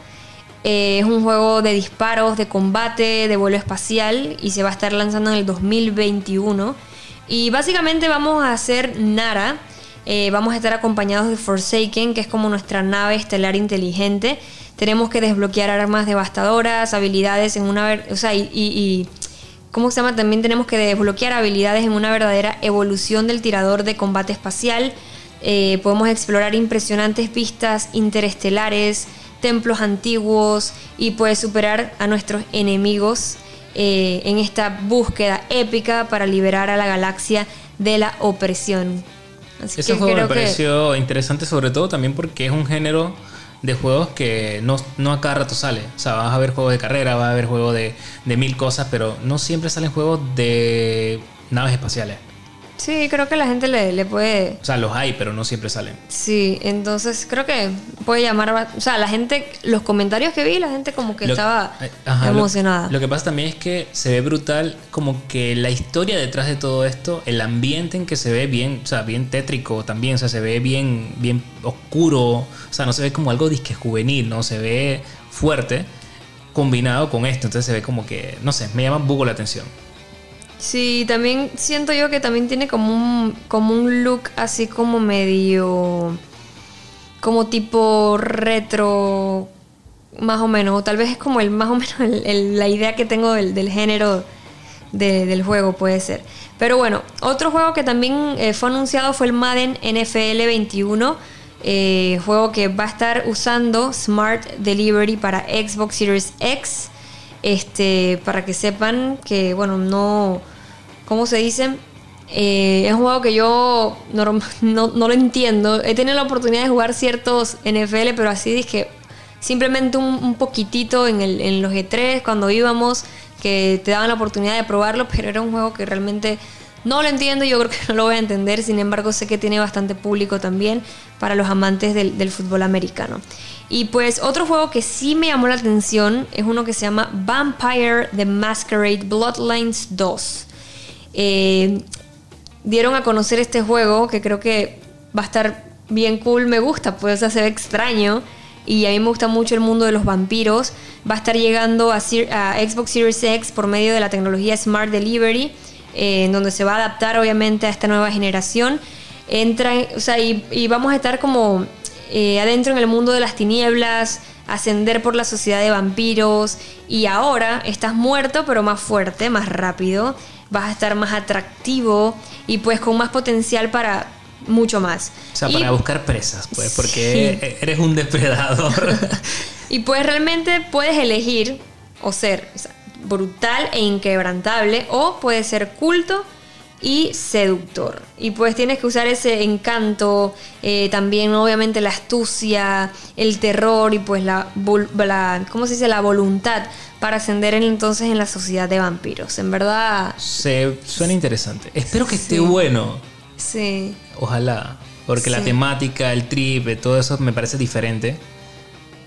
Eh, es un juego de disparos, de combate, de vuelo espacial y se va a estar lanzando en el 2021. Y básicamente vamos a hacer Nara eh, vamos a estar acompañados de Forsaken, que es como nuestra nave estelar inteligente. Tenemos que desbloquear armas devastadoras, habilidades en una... O sea, y, ¿Cómo se llama? También tenemos que desbloquear habilidades en una verdadera evolución del tirador de combate espacial. Eh, podemos explorar impresionantes vistas interestelares, templos antiguos y puedes superar a nuestros enemigos eh, en esta búsqueda épica para liberar a la galaxia de la opresión. Ese juego me pareció interesante sobre todo también porque es un género de juegos que no, no a cada rato sale. O sea, vas a ver juegos de carrera, vas a ver juegos de, de mil cosas, pero no siempre salen juegos de naves espaciales. Sí, creo que la gente le, puede... O sea, los hay, pero no siempre salen. Sí, entonces creo que puede llamar... O sea, la gente, los comentarios que vi, la gente como que estaba eh, emocionada. Lo, que pasa también es que se ve brutal como que la historia detrás de todo esto, el ambiente en que se ve bien, o sea, bien tétrico también, o sea, se ve bien, bien oscuro, o sea, no se ve como algo disque juvenil, ¿no? Se ve fuerte combinado con esto, entonces se ve como que, no sé, me llama un poco la atención. Sí, también siento yo que también tiene como un, como un look así como medio... como tipo retro, más o menos. O tal vez es como el más o menos la idea que tengo del, género del juego, puede ser. Pero bueno, otro juego que también eh, fue anunciado fue el Madden NFL 21. Eh, juego que va a estar usando Smart Delivery para Xbox Series X. Este, para que sepan que, bueno, no, ¿cómo se dice? Eh, es un juego que yo no, no, lo entiendo. He tenido la oportunidad de jugar ciertos NFL, pero así dije, simplemente un, poquitito en, el, los E3 cuando íbamos, que te daban la oportunidad de probarlo, pero era un juego que realmente no lo entiendo, yo creo que no lo voy a entender, sin embargo sé que tiene bastante público también para los amantes del, del fútbol americano. Y pues otro juego que sí me llamó la atención es uno que se llama Vampire the Masquerade Bloodlines 2. Eh, dieron a conocer este juego que creo que va a estar bien cool, me gusta, pues o extraño y a mí me gusta mucho el mundo de los vampiros. Va a estar llegando a, Xbox Series X por medio de la tecnología Smart Delivery, eh, en donde se va a adaptar obviamente a esta nueva generación. Entra, o sea, y vamos a estar como eh, adentro en el mundo de las tinieblas, ascender por la sociedad de vampiros y ahora estás muerto pero más fuerte, más rápido, vas a estar más atractivo y pues con más potencial para mucho más. O sea, para buscar presas, pues, porque eres un depredador. y pues realmente puedes elegir o ser brutal e inquebrantable o puedes ser culto y seductor. Y pues tienes que usar ese encanto, eh, también obviamente la astucia, el terror y pues la, ¿cómo se dice? La voluntad para ascender entonces en la sociedad de vampiros. En verdad... Se suena interesante. Espero que esté bueno. Sí. Ojalá. Porque la temática, el trip, todo eso me parece diferente.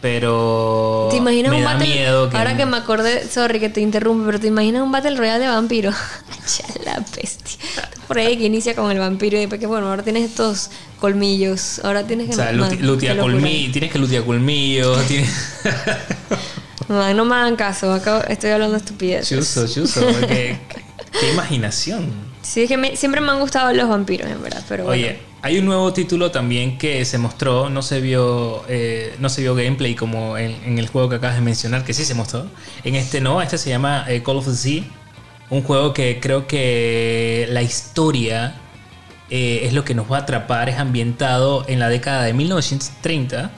Pero ¿Te imaginas me un da battle? miedo que Ahora que me acordé, sorry que te interrumpo, pero te imaginas un battle royale de vampiro. ya la bestia. Por ahí que inicia con el vampiro y después que bueno, ahora tienes estos colmillos. Ahora tienes que o sea, man, luti- lutea qué locura. colmillo, tienes que lutear colmillos, tienes... Man, no me hagan caso, acabo- estoy hablando estupidez. chuzo, chuzo, qué, qué imaginación. Sí, es que me- siempre me han gustado los vampiros, en verdad, pero bueno. Oye, hay un nuevo título también que se mostró, no se vio, eh, no se vio gameplay como en, en el juego que acabas de mencionar, que sí se mostró. En este no, este se llama eh, Call of the Sea, un juego que creo que la historia eh, es lo que nos va a atrapar, es ambientado en la década de 1930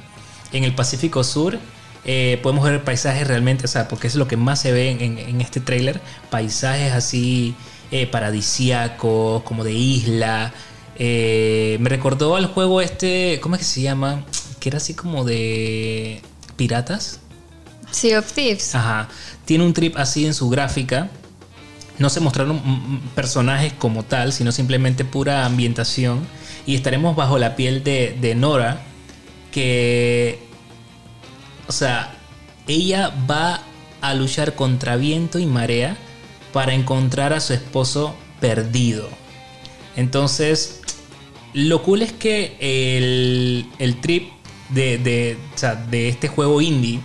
en el Pacífico Sur. Eh, podemos ver paisajes realmente, o sea, porque es lo que más se ve en, en- en este tráiler, paisajes así eh, paradisíacos, como de isla. Eh, me recordó al juego este, ¿cómo es que se llama? Que era así como de piratas. Sea of Thieves. Ajá. Tiene un trip así en su gráfica. No se mostraron personajes como tal, sino simplemente pura ambientación. Y estaremos bajo la piel de, de Nora, que... O sea, ella va a luchar contra viento y marea para encontrar a su esposo perdido. Entonces, lo cool es que el, el trip de, de, de este juego indie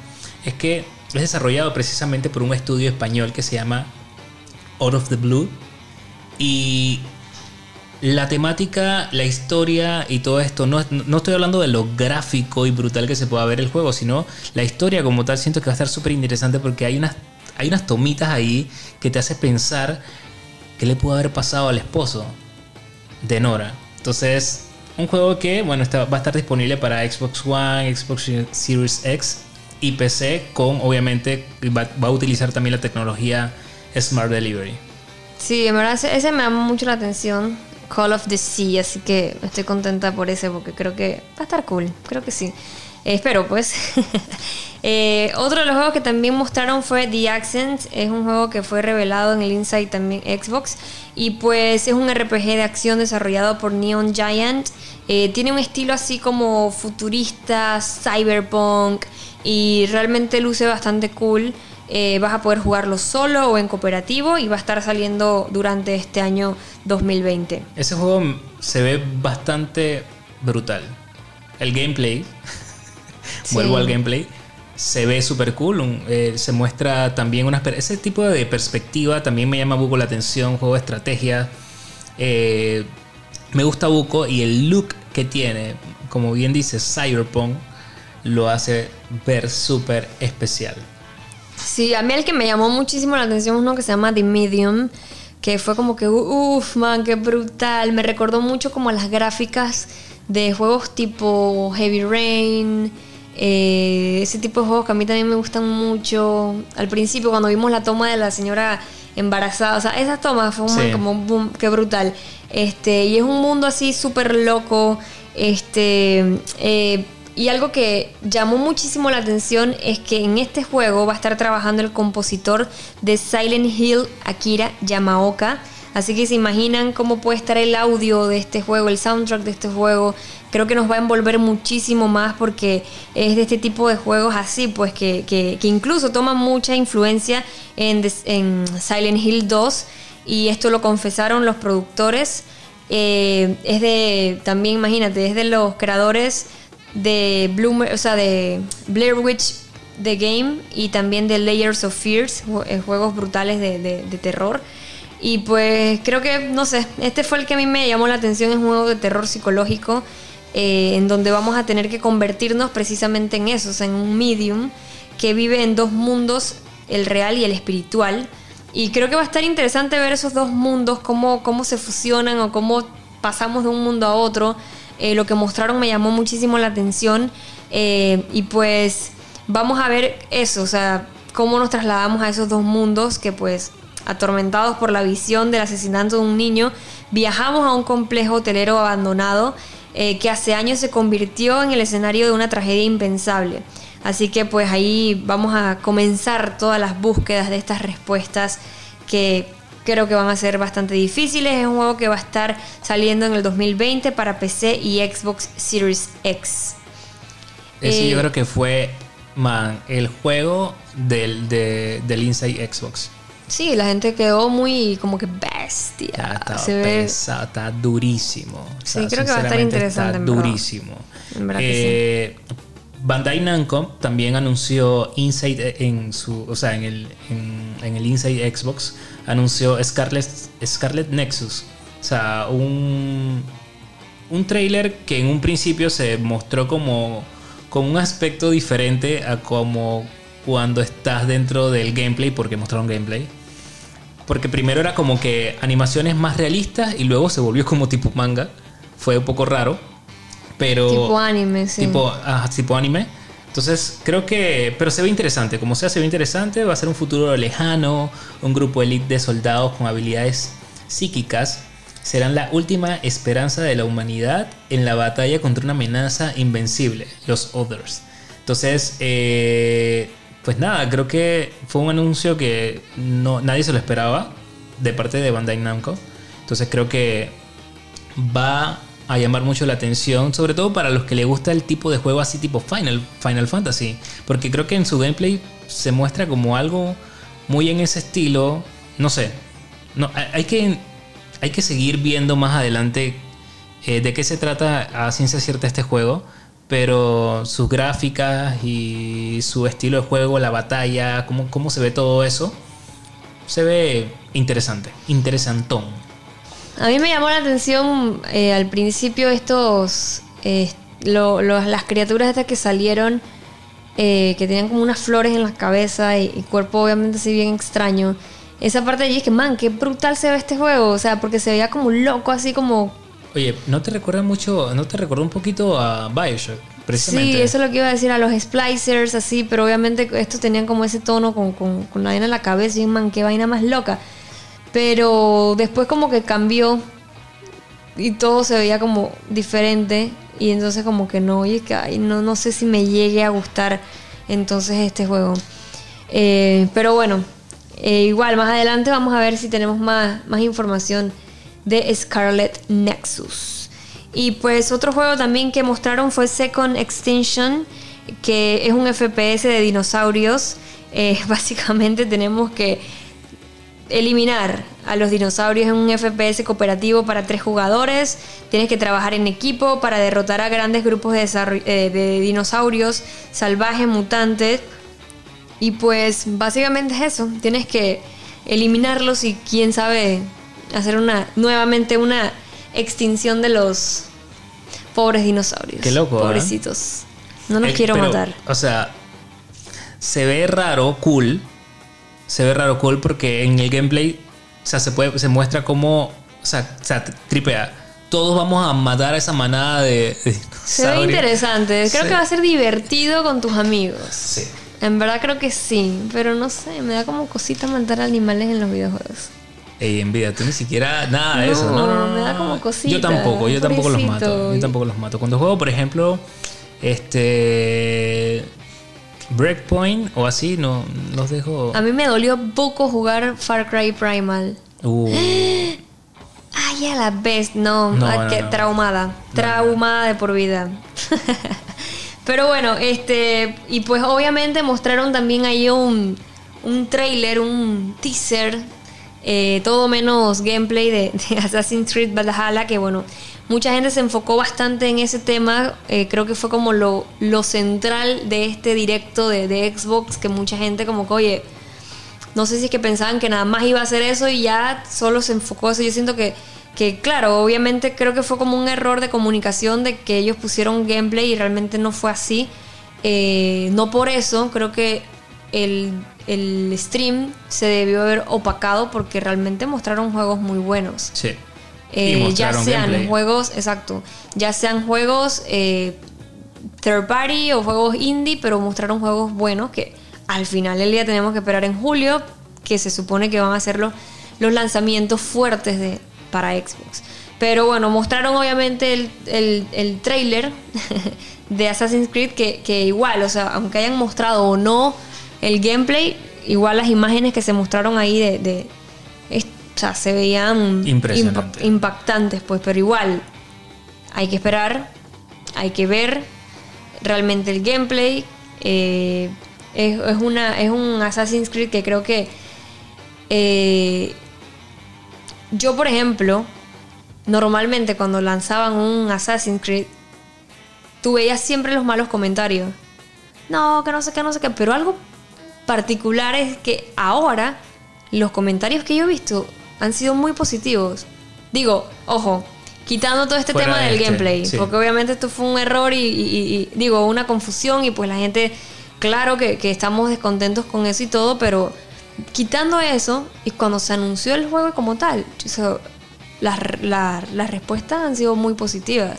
es que es desarrollado precisamente por un estudio español que se llama Out of the Blue. Y la temática, la historia y todo esto, no, no estoy hablando de lo gráfico y brutal que se pueda ver el juego, sino la historia como tal siento que va a estar súper interesante porque hay unas, hay unas tomitas ahí que te hace pensar qué le pudo haber pasado al esposo de Nora. Entonces, un juego que, bueno, va a estar disponible para Xbox One, Xbox Series X y PC con, obviamente, va, a utilizar también la tecnología Smart Delivery. Sí, en verdad ese, me llama mucho la atención. Call of the Sea, así que estoy contenta por ese porque creo que va a estar cool. Creo que sí. Espero, pues. Eh, otro de los juegos que también mostraron fue The Accent. Es un juego que fue revelado en el Inside también Xbox. Y pues es un RPG de acción desarrollado por Neon Giant. Eh, tiene un estilo así como futurista, cyberpunk. Y realmente luce bastante cool. Eh, vas a poder jugarlo solo o en cooperativo y va a estar saliendo durante este año 2020. Ese juego se ve bastante brutal. El gameplay, Sí. vuelvo al gameplay, se ve súper cool. eh, se muestra también una... Ese tipo de perspectiva también me llama Buco la atención, juego de estrategia. Eh, me gusta Buco y el look que tiene, como bien dice Cyberpunk, lo hace ver súper especial. Sí, a mí el que me llamó muchísimo la atención es uno que se llama The Medium, que fue como que, uff, man, qué brutal. Me recordó mucho como las gráficas de juegos tipo Heavy Rain, eh, ese tipo de juegos que a mí también me gustan mucho. Al principio, cuando vimos la toma de la señora embarazada, o sea, esas tomas fue Sí. como, boom, qué brutal. Este, y es un mundo así súper loco. Este, eh, y algo que llamó muchísimo la atención es que en este juego va a estar trabajando el compositor de Silent Hill, Akira Yamaoka. Así que se imaginan cómo puede estar el audio de este juego, el soundtrack de este juego. Creo que nos va a envolver muchísimo más porque es de este tipo de juegos así, pues que, que- incluso toman mucha influencia en, Silent Hill 2. Y esto lo confesaron los productores. Eh, es de, también imagínate, es de los creadores de Bloomer, o sea, de Blair Witch The Game y también de Layers of Fears, eh, juegos brutales de- de terror. Y pues creo que, no sé, este fue el que a mí me llamó la atención, es un juego de terror psicológico eh, en donde vamos a tener que convertirnos precisamente en eso, o sea, en un medium que vive en dos mundos, el real y el espiritual. Y creo que va a estar interesante ver esos dos mundos, cómo, cómo se fusionan o cómo pasamos de un mundo a otro. Eh, lo que mostraron me llamó muchísimo la atención. Eh, y pues vamos a ver eso, o sea, cómo nos trasladamos a esos dos mundos que pues atormentados por la visión del asesinato de un niño, viajamos a un complejo hotelero abandonado eh, que hace años se convirtió en el escenario de una tragedia impensable. Así que pues ahí vamos a comenzar todas las búsquedas de estas respuestas que creo que van a ser bastante difíciles. Es un juego que va a estar saliendo en el 2020 para PC y Xbox Series X. Ese Eh, yo creo que fue man, el juego del, de- del Inside Xbox. Sí, la gente quedó muy como que bestia. Está Se ve. pesado, está durísimo. O Sí, creo que va a estar interesante, Está durísimo. En verdad que Eh, Bandai Namco también anunció Inside en su, o sea, en el, en, en el Inside Xbox anunció Scarlet, Scarlet Nexus, o sea, un un trailer que en un principio se mostró como con un aspecto diferente a como cuando estás dentro del gameplay, porque mostraron gameplay. Porque primero era como que animaciones más realistas y luego se volvió como tipo manga. Fue un poco raro. Pero. Tipo anime, sí. Tipo, tipo anime. Entonces, creo que. Pero se ve interesante. Como sea, se ve interesante. Va a ser un futuro lejano. Un grupo elite de soldados con habilidades psíquicas. Serán la última esperanza de la humanidad en la batalla contra una amenaza invencible, los Others. Entonces, eh, pues nada, creo que fue un anuncio que no, nadie se lo esperaba de parte de Bandai Namco. Entonces creo que va a llamar mucho la atención, sobre todo para los que le gusta el tipo de juego así tipo Final, Final Fantasy, porque creo que en su gameplay se muestra como algo muy en ese estilo, no sé, hay que, hay que seguir viendo más adelante eh, de qué se trata a ciencia cierta este juego, pero sus gráficas y su estilo de juego, la batalla, cómo, cómo se ve todo eso, se ve interesante, interesantón. A mí me llamó la atención eh, al principio estos. eh, las criaturas estas que salieron. eh, que tenían como unas flores en la cabeza y, y cuerpo obviamente así bien extraño. Esa parte de allí es que, man, qué brutal se ve este juego. O sea, porque se veía como loco, así como. Oye, ¿no te recuerda mucho, no te recuerda un poquito a Bioshock? Precisamente. Sí, eso es lo que iba a decir a los splicers, así, pero obviamente estos tenían como ese tono con, con, con la vaina en la cabeza y man, qué vaina más loca. Pero después como que cambió y todo se veía como diferente y entonces como que no, oye, que ay, no, no sé si me llegue a gustar entonces este juego. Eh, pero bueno, eh, igual más adelante vamos a ver si tenemos más, más información de Scarlet Nexus. Y pues otro juego también que mostraron fue Second Extinction, que es un FPS de dinosaurios. Eh, básicamente tenemos que eliminar a los dinosaurios en un FPS cooperativo para tres jugadores. Tienes que trabajar en equipo para derrotar a grandes grupos de, eh, de dinosaurios salvajes, mutantes. Y pues básicamente es eso. Tienes que eliminarlos y quién sabe hacer una nuevamente una extinción de los pobres dinosaurios. Qué loco, ¿eh? Pobrecitos. No los Eh, quiero pero, matar. O sea, se ve raro, cool. Se ve raro, cool, porque en el gameplay, o sea, se, puede, se muestra como, o sea, o sea, tripea. Todos vamos a matar a esa manada de, de Se ve interesante. Creo Sí. que va a ser divertido con tus amigos. Sí. En verdad creo que sí, pero no sé, me da como cosita matar animales en los videojuegos. Ey, envidia, tú ni siquiera nada de eso. No, No, no, no, me da como cosita, Yo tampoco, yo tampoco los mato. Yo tampoco los mato. Cuando juego, por ejemplo, este. Breakpoint o así, no los dejo. A mí me dolió poco jugar Far Cry Primal. Uh, Ay, a la vez, no, No, ah, no, qué no. traumada, traumada de por vida. Pero bueno, este, y pues obviamente mostraron también ahí un, un trailer, un teaser, eh, todo menos gameplay de, Assassin's Creed Valhalla, que bueno, mucha gente se enfocó bastante en ese tema, eh, creo que fue como lo, lo central de este directo de, de Xbox, que mucha gente como que, oye, no sé si es que pensaban que nada más iba a hacer eso y ya solo se enfocó eso. Yo siento que, que, claro, obviamente creo que fue como un error de comunicación de que ellos pusieron gameplay y realmente no fue así. Eh, no por eso, creo que el, el stream se debió haber opacado porque realmente mostraron juegos muy buenos. sí. Eh, ya sean gameplay. juegos, exacto, ya sean juegos eh, third party o juegos indie, pero mostraron juegos buenos que al final del día tenemos que esperar en julio, que se supone que van a ser los, los lanzamientos fuertes de, para Xbox. Pero bueno, mostraron obviamente el, el, el trailer de Assassin's Creed que, que igual, o sea, aunque hayan mostrado o no el gameplay, igual las imágenes que se mostraron ahí de... de- es- o sea, se veían impactantes, pues, pero igual hay que esperar, hay que ver realmente el gameplay, Eh, es, es una, es un Assassin's Creed que creo que eh, yo, por ejemplo, normalmente cuando lanzaban un Assassin's Creed, tú veías siempre los malos comentarios. No, que no sé qué, no sé qué. Pero algo particular es que ahora los comentarios que yo he visto han sido muy positivos. Digo, ojo, quitando todo este Fuera tema de del este, gameplay, sí. porque obviamente esto fue un error y, y- y- digo, una confusión y pues la gente, claro que, que estamos descontentos con eso y todo, pero quitando eso y cuando se anunció el juego como tal, o sea, las, las- las respuestas han sido muy positivas.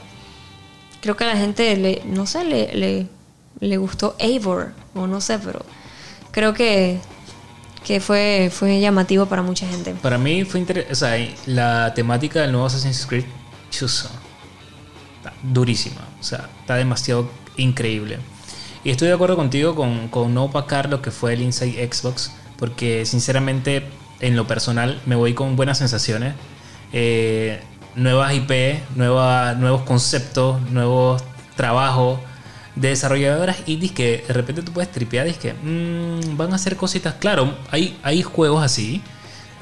Creo que a la gente le, no sé, le, le, le gustó Eivor, o no sé, pero creo que, que fue, fue llamativo para mucha gente. Para mí fue interesante. O sea, la temática del nuevo Assassin's Creed, chuzo. Está durísima. O sea, está demasiado increíble. Y estoy de acuerdo contigo con, con no opacar lo que fue el Inside Xbox. Porque sinceramente, en lo personal, me voy con buenas sensaciones. Eh, nuevas IP, nueva- nuevos conceptos, nuevos trabajos de desarrolladoras indies que de repente tú puedes tripear y es que mm, van a hacer cositas. Claro, hay, hay juegos así,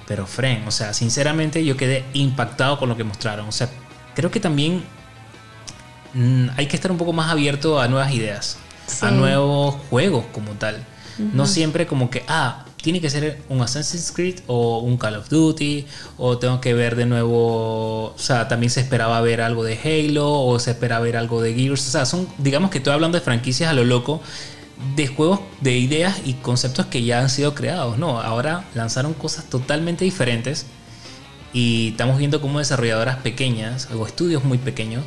pero Fren, o sea, sinceramente yo quedé impactado con lo que mostraron. O sea, creo que también mm, hay que estar un poco más abierto a nuevas ideas, a nuevos juegos como tal. No siempre como que, ah, tiene que ser un Assassin's Creed o un Call of Duty, o tengo que ver de nuevo, o sea, también se esperaba ver algo de Halo, o se esperaba ver algo de Gears, o sea, son, digamos que estoy hablando de franquicias a lo loco, de juegos, de ideas y conceptos que ya han sido creados, ¿no? Ahora lanzaron cosas totalmente diferentes y estamos viendo cómo desarrolladoras pequeñas o estudios muy pequeños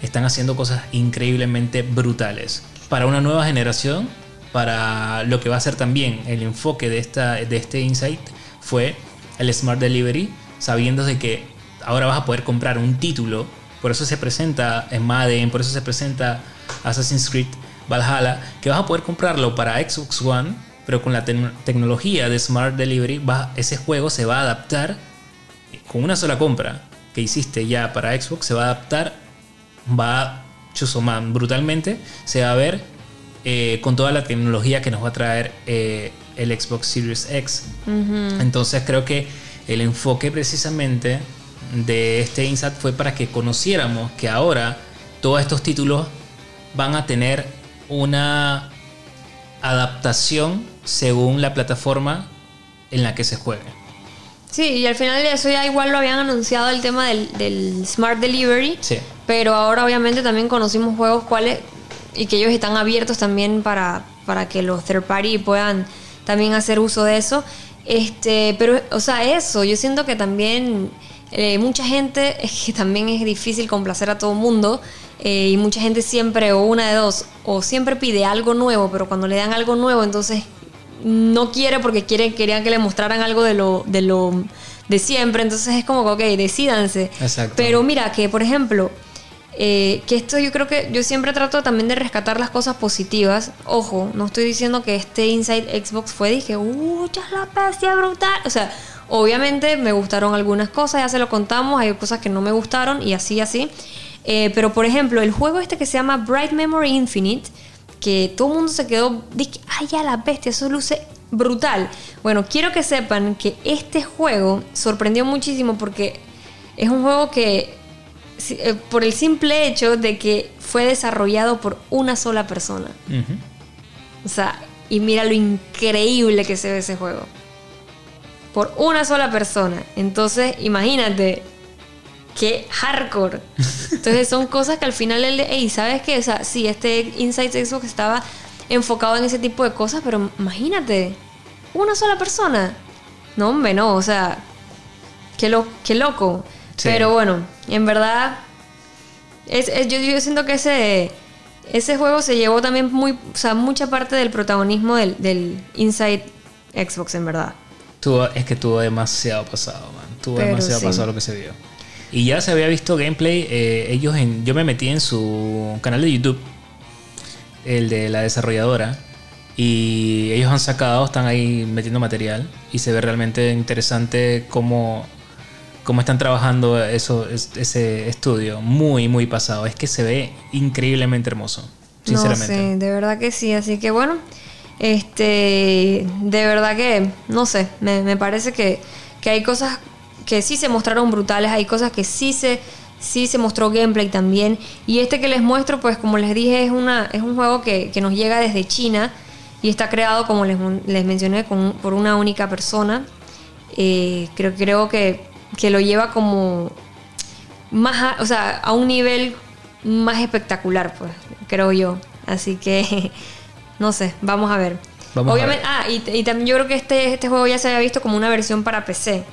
están haciendo cosas increíblemente brutales. Para una nueva generación para lo que va a ser también el enfoque de, esta, de este insight fue el Smart Delivery, sabiendo de que ahora vas a poder comprar un título, por eso se presenta en Madden, por eso se presenta Assassin's Creed Valhalla, que vas a poder comprarlo para Xbox One, pero con la te- tecnología de Smart Delivery, va- ese juego se va a adaptar con una sola compra que hiciste ya para Xbox, se va a adaptar, va chuzoman brutalmente, se va a ver eh, con toda la tecnología que nos va a traer eh, el Xbox Series X. Entonces creo que el enfoque precisamente de este Insat fue para que conociéramos que ahora todos estos títulos van a tener una adaptación según la plataforma en la que se juegue. Sí, y al final de eso ya igual lo habían anunciado el tema del, del Smart Delivery. Sí. Pero ahora obviamente también conocimos juegos cuáles y que ellos están abiertos también para, para que los third party puedan también hacer uso de eso. Este, pero, o sea, eso, yo siento que también eh, mucha gente, es que también es difícil complacer a todo el mundo. eh, y mucha gente siempre, o una de dos, o siempre pide algo nuevo, pero cuando le dan algo nuevo, entonces no quiere porque quiere, querían que le mostraran algo de lo, de lo de siempre. Entonces es como que, ok, decídanse. Exacto. Pero mira, que por ejemplo, eh, que esto yo creo que yo siempre trato también de rescatar las cosas positivas. Ojo, no estoy diciendo que este Inside Xbox fue, dije, uh, ya es la bestia brutal. O sea, obviamente me gustaron algunas cosas, ya se lo contamos, hay cosas que no me gustaron y así, así. Eh, pero por ejemplo, el juego este que se llama Bright Memory Infinite, que todo el mundo se quedó, dije, ay, ya la bestia, eso luce brutal. Bueno, quiero que sepan que este juego sorprendió muchísimo porque es un juego que, por el simple hecho de que fue desarrollado por una sola persona. O sea, y mira lo increíble que se ve ese juego. Por una sola persona. Entonces, imagínate. Qué hardcore. Entonces son cosas que al final él, hey, ¿sabes qué? O sea, sí, este Inside Xbox estaba enfocado en ese tipo de cosas, pero imagínate, una sola persona. No, hombre, no, o sea, qué, lo, qué loco. Sí. Pero bueno, en verdad, es, es- yo, yo siento que ese, ese juego se llevó también muy, o sea, mucha parte del protagonismo del, del Inside Xbox, en verdad. Tuvo- es que tuvo demasiado pasado, man. Tuvo Pero demasiado sí. pasado lo que se vio. Y ya se había visto gameplay. eh, ellos en, yo me metí en su canal de YouTube, el de la desarrolladora. Y ellos han sacado, están ahí metiendo material. Y se ve realmente interesante cómo, cómo están trabajando eso, es- ese estudio. Muy, muy pasado. Es que se ve increíblemente hermoso. sinceramente. No sé, de verdad que sí. Así que bueno, este, de verdad que, no sé, me, me parece que, que hay cosas que sí se mostraron brutales, hay cosas que sí se, sí se mostró gameplay también. Y este que les muestro, pues como les dije, es, una, es un juego que, que nos llega desde China y está creado, como les, les mencioné, con, por una única persona. Eh, creo, creo que, que lo lleva como más, a, o sea, a un nivel más espectacular, pues, creo yo. Así que, no sé, vamos a ver. Vamos a Obviamente, ah, y, y también yo creo que este, este juego ya se había visto como una versión para PC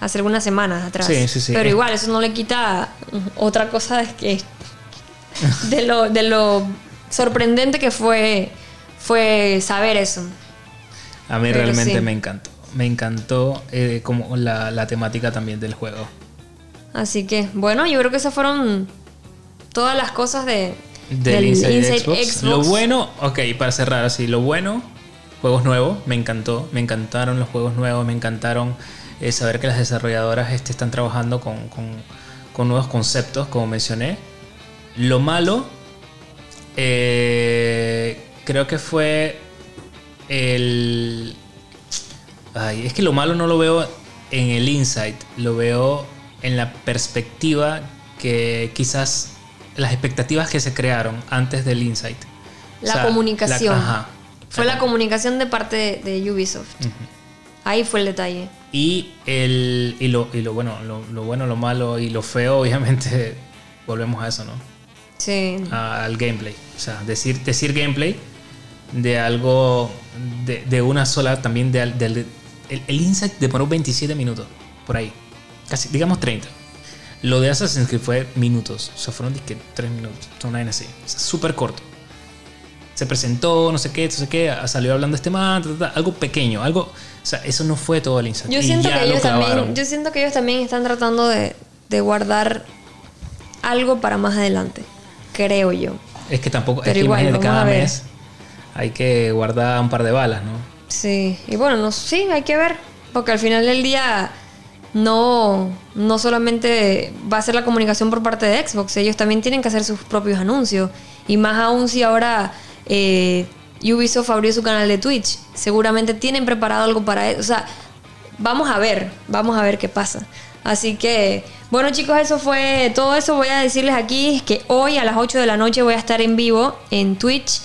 hace algunas semanas atrás. Sí, sí, sí. Pero igual, eso no le quita otra cosa de que de lo, de lo sorprendente que fue, fue saber eso. A mí Pero realmente sí. me encantó. Me encantó eh, como la, la temática también del juego. Así que, bueno, yo creo que esas fueron todas las cosas de, Del Inside, Xbox. Lo bueno, ok, para cerrar así, lo bueno, juegos nuevos, me encantó. Me encantaron los juegos nuevos, me encantaron eh, saber que las desarrolladoras este, están trabajando con, con- con nuevos conceptos, como mencioné. Lo malo, eh, creo que fue el... Ay, es que lo malo no lo veo en el insight, lo veo en la perspectiva que quizás las expectativas que se crearon antes del insight. La O sea, comunicación. la- ajá. Fue la comunicación de parte de, de Ubisoft. Ahí fue el detalle. Y, el, y, lo, y lo bueno, lo, lo bueno, lo malo y lo feo, obviamente, volvemos a eso, ¿no? Sí. A- al gameplay. O sea, decir, decir gameplay de algo, de, de una sola, también de, el, el Insight demoró 27 minutos, por ahí. Casi, digamos 30. Lo de Assassin's Creed fue minutos. O sea, fueron disque 3 minutos. Una vaina así. O sea, súper corto. Se presentó, no sé qué, no sé qué, salió hablando este man, ta, ta, ta, algo pequeño, algo... O sea, eso no fue todo el Insight. Yo siento, que lo ellos también, yo siento que ellos también están tratando de, de guardar algo para más adelante. Creo yo. Es que tampoco, es que igual, imagínate, cada mes hay que guardar un par de balas, ¿no? Sí. Y bueno, no, sí, hay que ver. Porque al final del día no, no solamente va a ser la comunicación por parte de Xbox, ellos también tienen que hacer sus propios anuncios. Y más aún si ahora eh, Ubisoft abrió su canal de Twitch, seguramente tienen preparado algo para eso. O sea, vamos a ver, vamos a ver qué pasa. Así que, bueno chicos, eso fue todo eso. Voy a decirles aquí que hoy a las 8 de la noche voy a estar en vivo en Twitch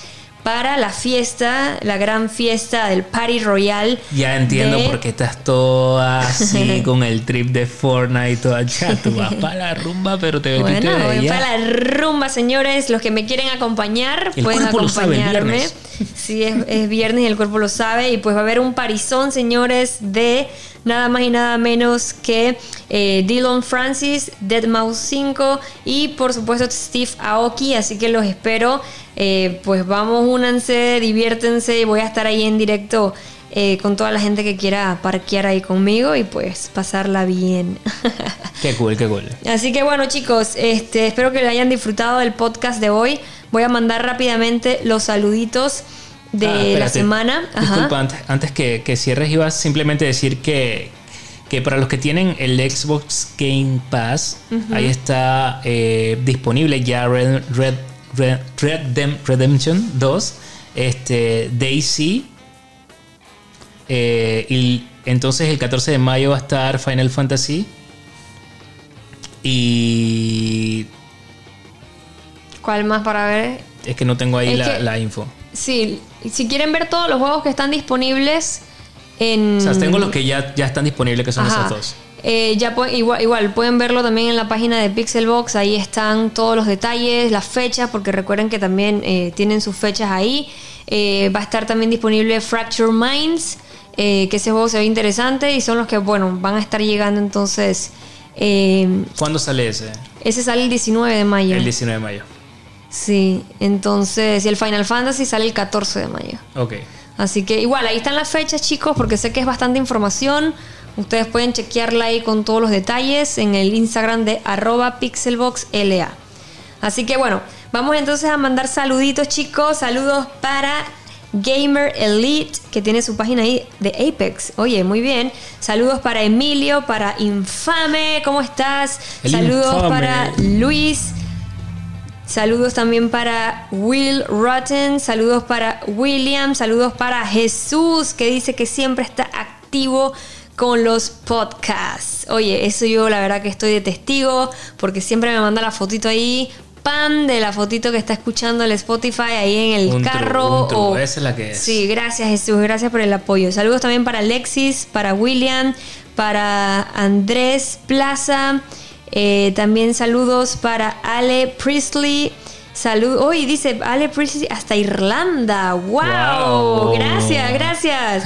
para la fiesta, la gran fiesta del Party Royal. Ya entiendo de- por qué estás toda así con el trip de Fortnite y toda ya. Tú vas para la rumba, pero te Bueno, de voy allá. para la rumba, señores. Los que me quieren acompañar El pueden acompañarme. Sí, es, es viernes y el cuerpo lo sabe. Y pues va a haber un parizón, señores, de nada más y nada menos que eh, Dylan Francis, Deadmau 5 y por supuesto Steve Aoki. Así que los espero. Eh, pues vamos, únanse, diviértense. Voy a estar ahí en directo. eh, con toda la gente que quiera parquear ahí conmigo y pues pasarla bien. Qué cool, qué cool. Así que bueno chicos, este, espero que le hayan disfrutado del podcast de hoy. Voy a mandar rápidamente los saluditos de Ah, la semana. Disculpa, antes, antes que, que cierres, iba a simplemente decir que, que para los que tienen el Xbox Game Pass, ahí está eh, disponible ya Red, Red, Red, Red Dem- Redemption 2, este, Daisy. eh, y entonces el 14 de mayo va a estar Final Fantasy. Y ¿Cuál más para ver? es que no tengo ahí la, que- la info. Sí, si quieren ver todos los juegos que están disponibles en... O sea, tengo los que ya, ya están disponibles, que son Ajá. esos dos. Eh, ya igual, igual, pueden verlo también en la página de Pixelbox, ahí están todos los detalles, las fechas, porque recuerden que también eh, tienen sus fechas ahí. Eh, va a estar también disponible Fracture Minds, eh, que ese juego se ve interesante y son los que, bueno, van a estar llegando entonces. eh, ¿Cuándo sale ese? ese sale el 19 de mayo. El 19 de mayo. Sí, entonces, y el Final Fantasy sale el 14 de mayo. Ok. Así que igual, ahí están las fechas, chicos, porque sé que es bastante información. Ustedes pueden chequearla ahí con todos los detalles en el Instagram de arroba pixelboxla. Así que bueno, vamos entonces a mandar saluditos, chicos. Saludos para Gamer Elite, que tiene su página ahí de Apex. Oye, muy bien. Saludos para Emilio, para Infame, ¿cómo estás? El Saludos Infame. para Luis. Saludos también para Will Rotten, saludos para William, saludos para Jesús, que dice que siempre está activo con los podcasts. Oye, eso yo la verdad que estoy de testigo, porque siempre me manda la fotito ahí, pan de la fotito que está escuchando el Spotify ahí en el Un carro. o- esa es la que es. Sí, gracias Jesús, gracias por el apoyo. Saludos también para Alexis, para William, para Andrés Plaza. eh, también saludos para Ale Priestley. Salud. Hoy dice Ale Priestley hasta Irlanda. ¡Wow! Wow. Gracias, gracias.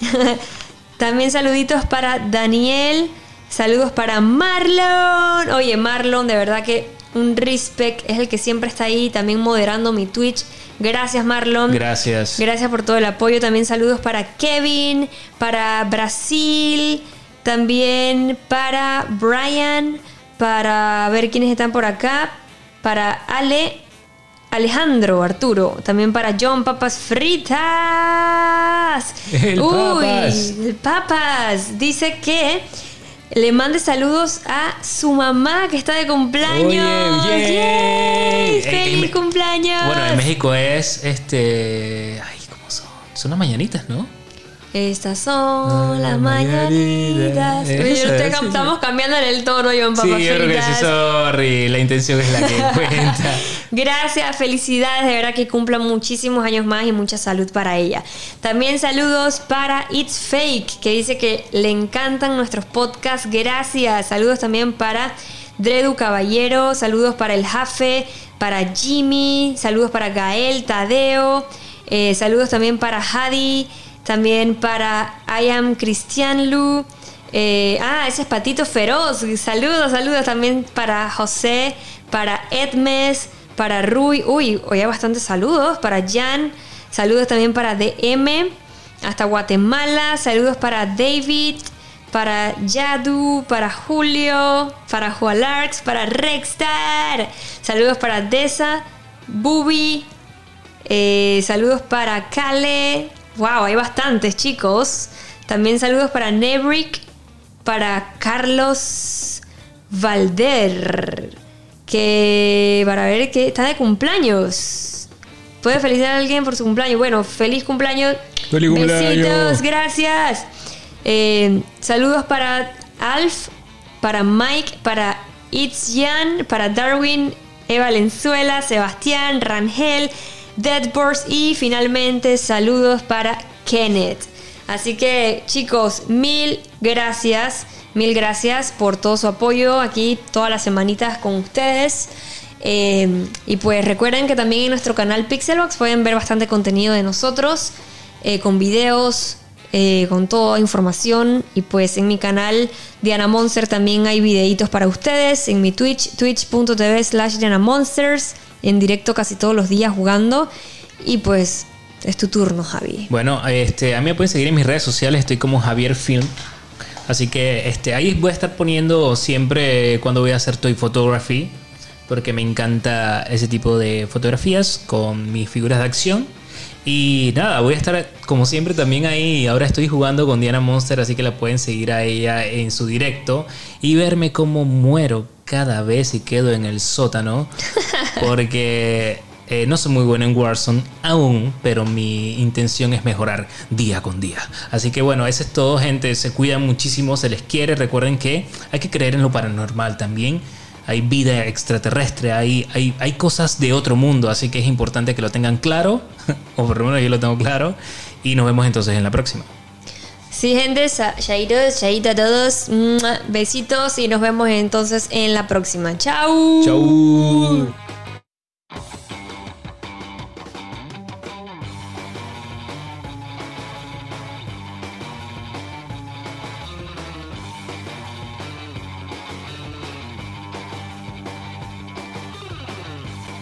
también saluditos para Daniel. Saludos para Marlon. Oye, Marlon, de verdad que un respect. Es el que siempre está ahí también moderando mi Twitch. Gracias, Marlon. Gracias. Gracias por todo el apoyo. También saludos para Kevin, para Brasil, también para Brian, para ver quiénes están por acá, para Ale, Alejandro, Arturo, también para John Papas Fritas. El Papas. el Papas dice que le mande saludos a su mamá que está de cumpleaños. ¡Feliz cumpleaños! Bueno, en México es este. Ay, ¿cómo son? Son las mañanitas, ¿no? Estas son las Las mañanitas. Oye, Eso, estamos cambiándole el tono, John Papas sí, yo creo que sí, sorry. La intención es la que cuenta. Gracias, felicidades, de verdad que cumpla muchísimos años más y mucha salud para ella. También saludos para It's Fake, que dice que le encantan nuestros podcasts. Gracias. Saludos también para Dredu Caballero, saludos para el Jafe, para Jimmy, saludos para Gael, Tadeo, eh, saludos también para Hadi, también para I am Cristian Lu. Eh, ah, ese es Patito Feroz. Saludos, saludos también para José, para Edmes, para Rui. Uy, hoy hay bastantes saludos. Para Jan. Saludos también para DM. Hasta Guatemala. Saludos para David. Para Yadu. Para Julio. Para Jualarx. Para Rexstar. Saludos para Desa. Bubi. Eh, saludos para Kale. Wow, hay bastantes chicos. También saludos para Nebrick, para Carlos Valder, que para ver que está de cumpleaños. ¿Puede felicitar a alguien por su cumpleaños? Bueno, feliz cumpleaños. ¡Feliz cumpleaños! Besitos, gracias. Eh, saludos para Alf, para Mike, para Itzyan, para Darwin, Eva Valenzuela, Sebastián, Rangel, Deadborst y finalmente saludos para Kenneth. Así que chicos, mil gracias, mil gracias por todo su apoyo aquí todas las semanitas con ustedes. Eh, y pues recuerden que también en nuestro canal Pixelbox pueden ver bastante contenido de nosotros, eh, con videos, eh, con toda información. Y pues en mi canal Diana Monster también hay videitos para ustedes. En mi Twitch, twitch.tv slash Diana Monsters, en directo casi todos los días jugando. Y pues es tu turno, Javi. Bueno, este, a mí me pueden seguir en mis redes sociales, estoy como Javier Film. Así que este, ahí voy a estar poniendo siempre cuando voy a hacer Toy Photography, porque me encanta ese tipo de fotografías con mis figuras de acción. Y nada, voy a estar como siempre también ahí. Ahora estoy jugando con Diana Monster, así que la pueden seguir a ella en su directo y verme cómo muero cada vez y quedo en el sótano. Porque eh, no soy muy bueno en Warzone aún, pero mi intención es mejorar día con día. Así que bueno, eso es todo, gente. Se cuidan muchísimo, se les quiere. Recuerden que hay que creer en lo paranormal también. Hay vida extraterrestre, hay, hay, hay cosas de otro mundo, así que es importante que lo tengan claro, o por lo menos yo lo tengo claro. Y nos vemos entonces en la próxima. Sí, gente, chaitos, chaito a todos. Besitos y nos vemos entonces en la próxima. Chau. Chau.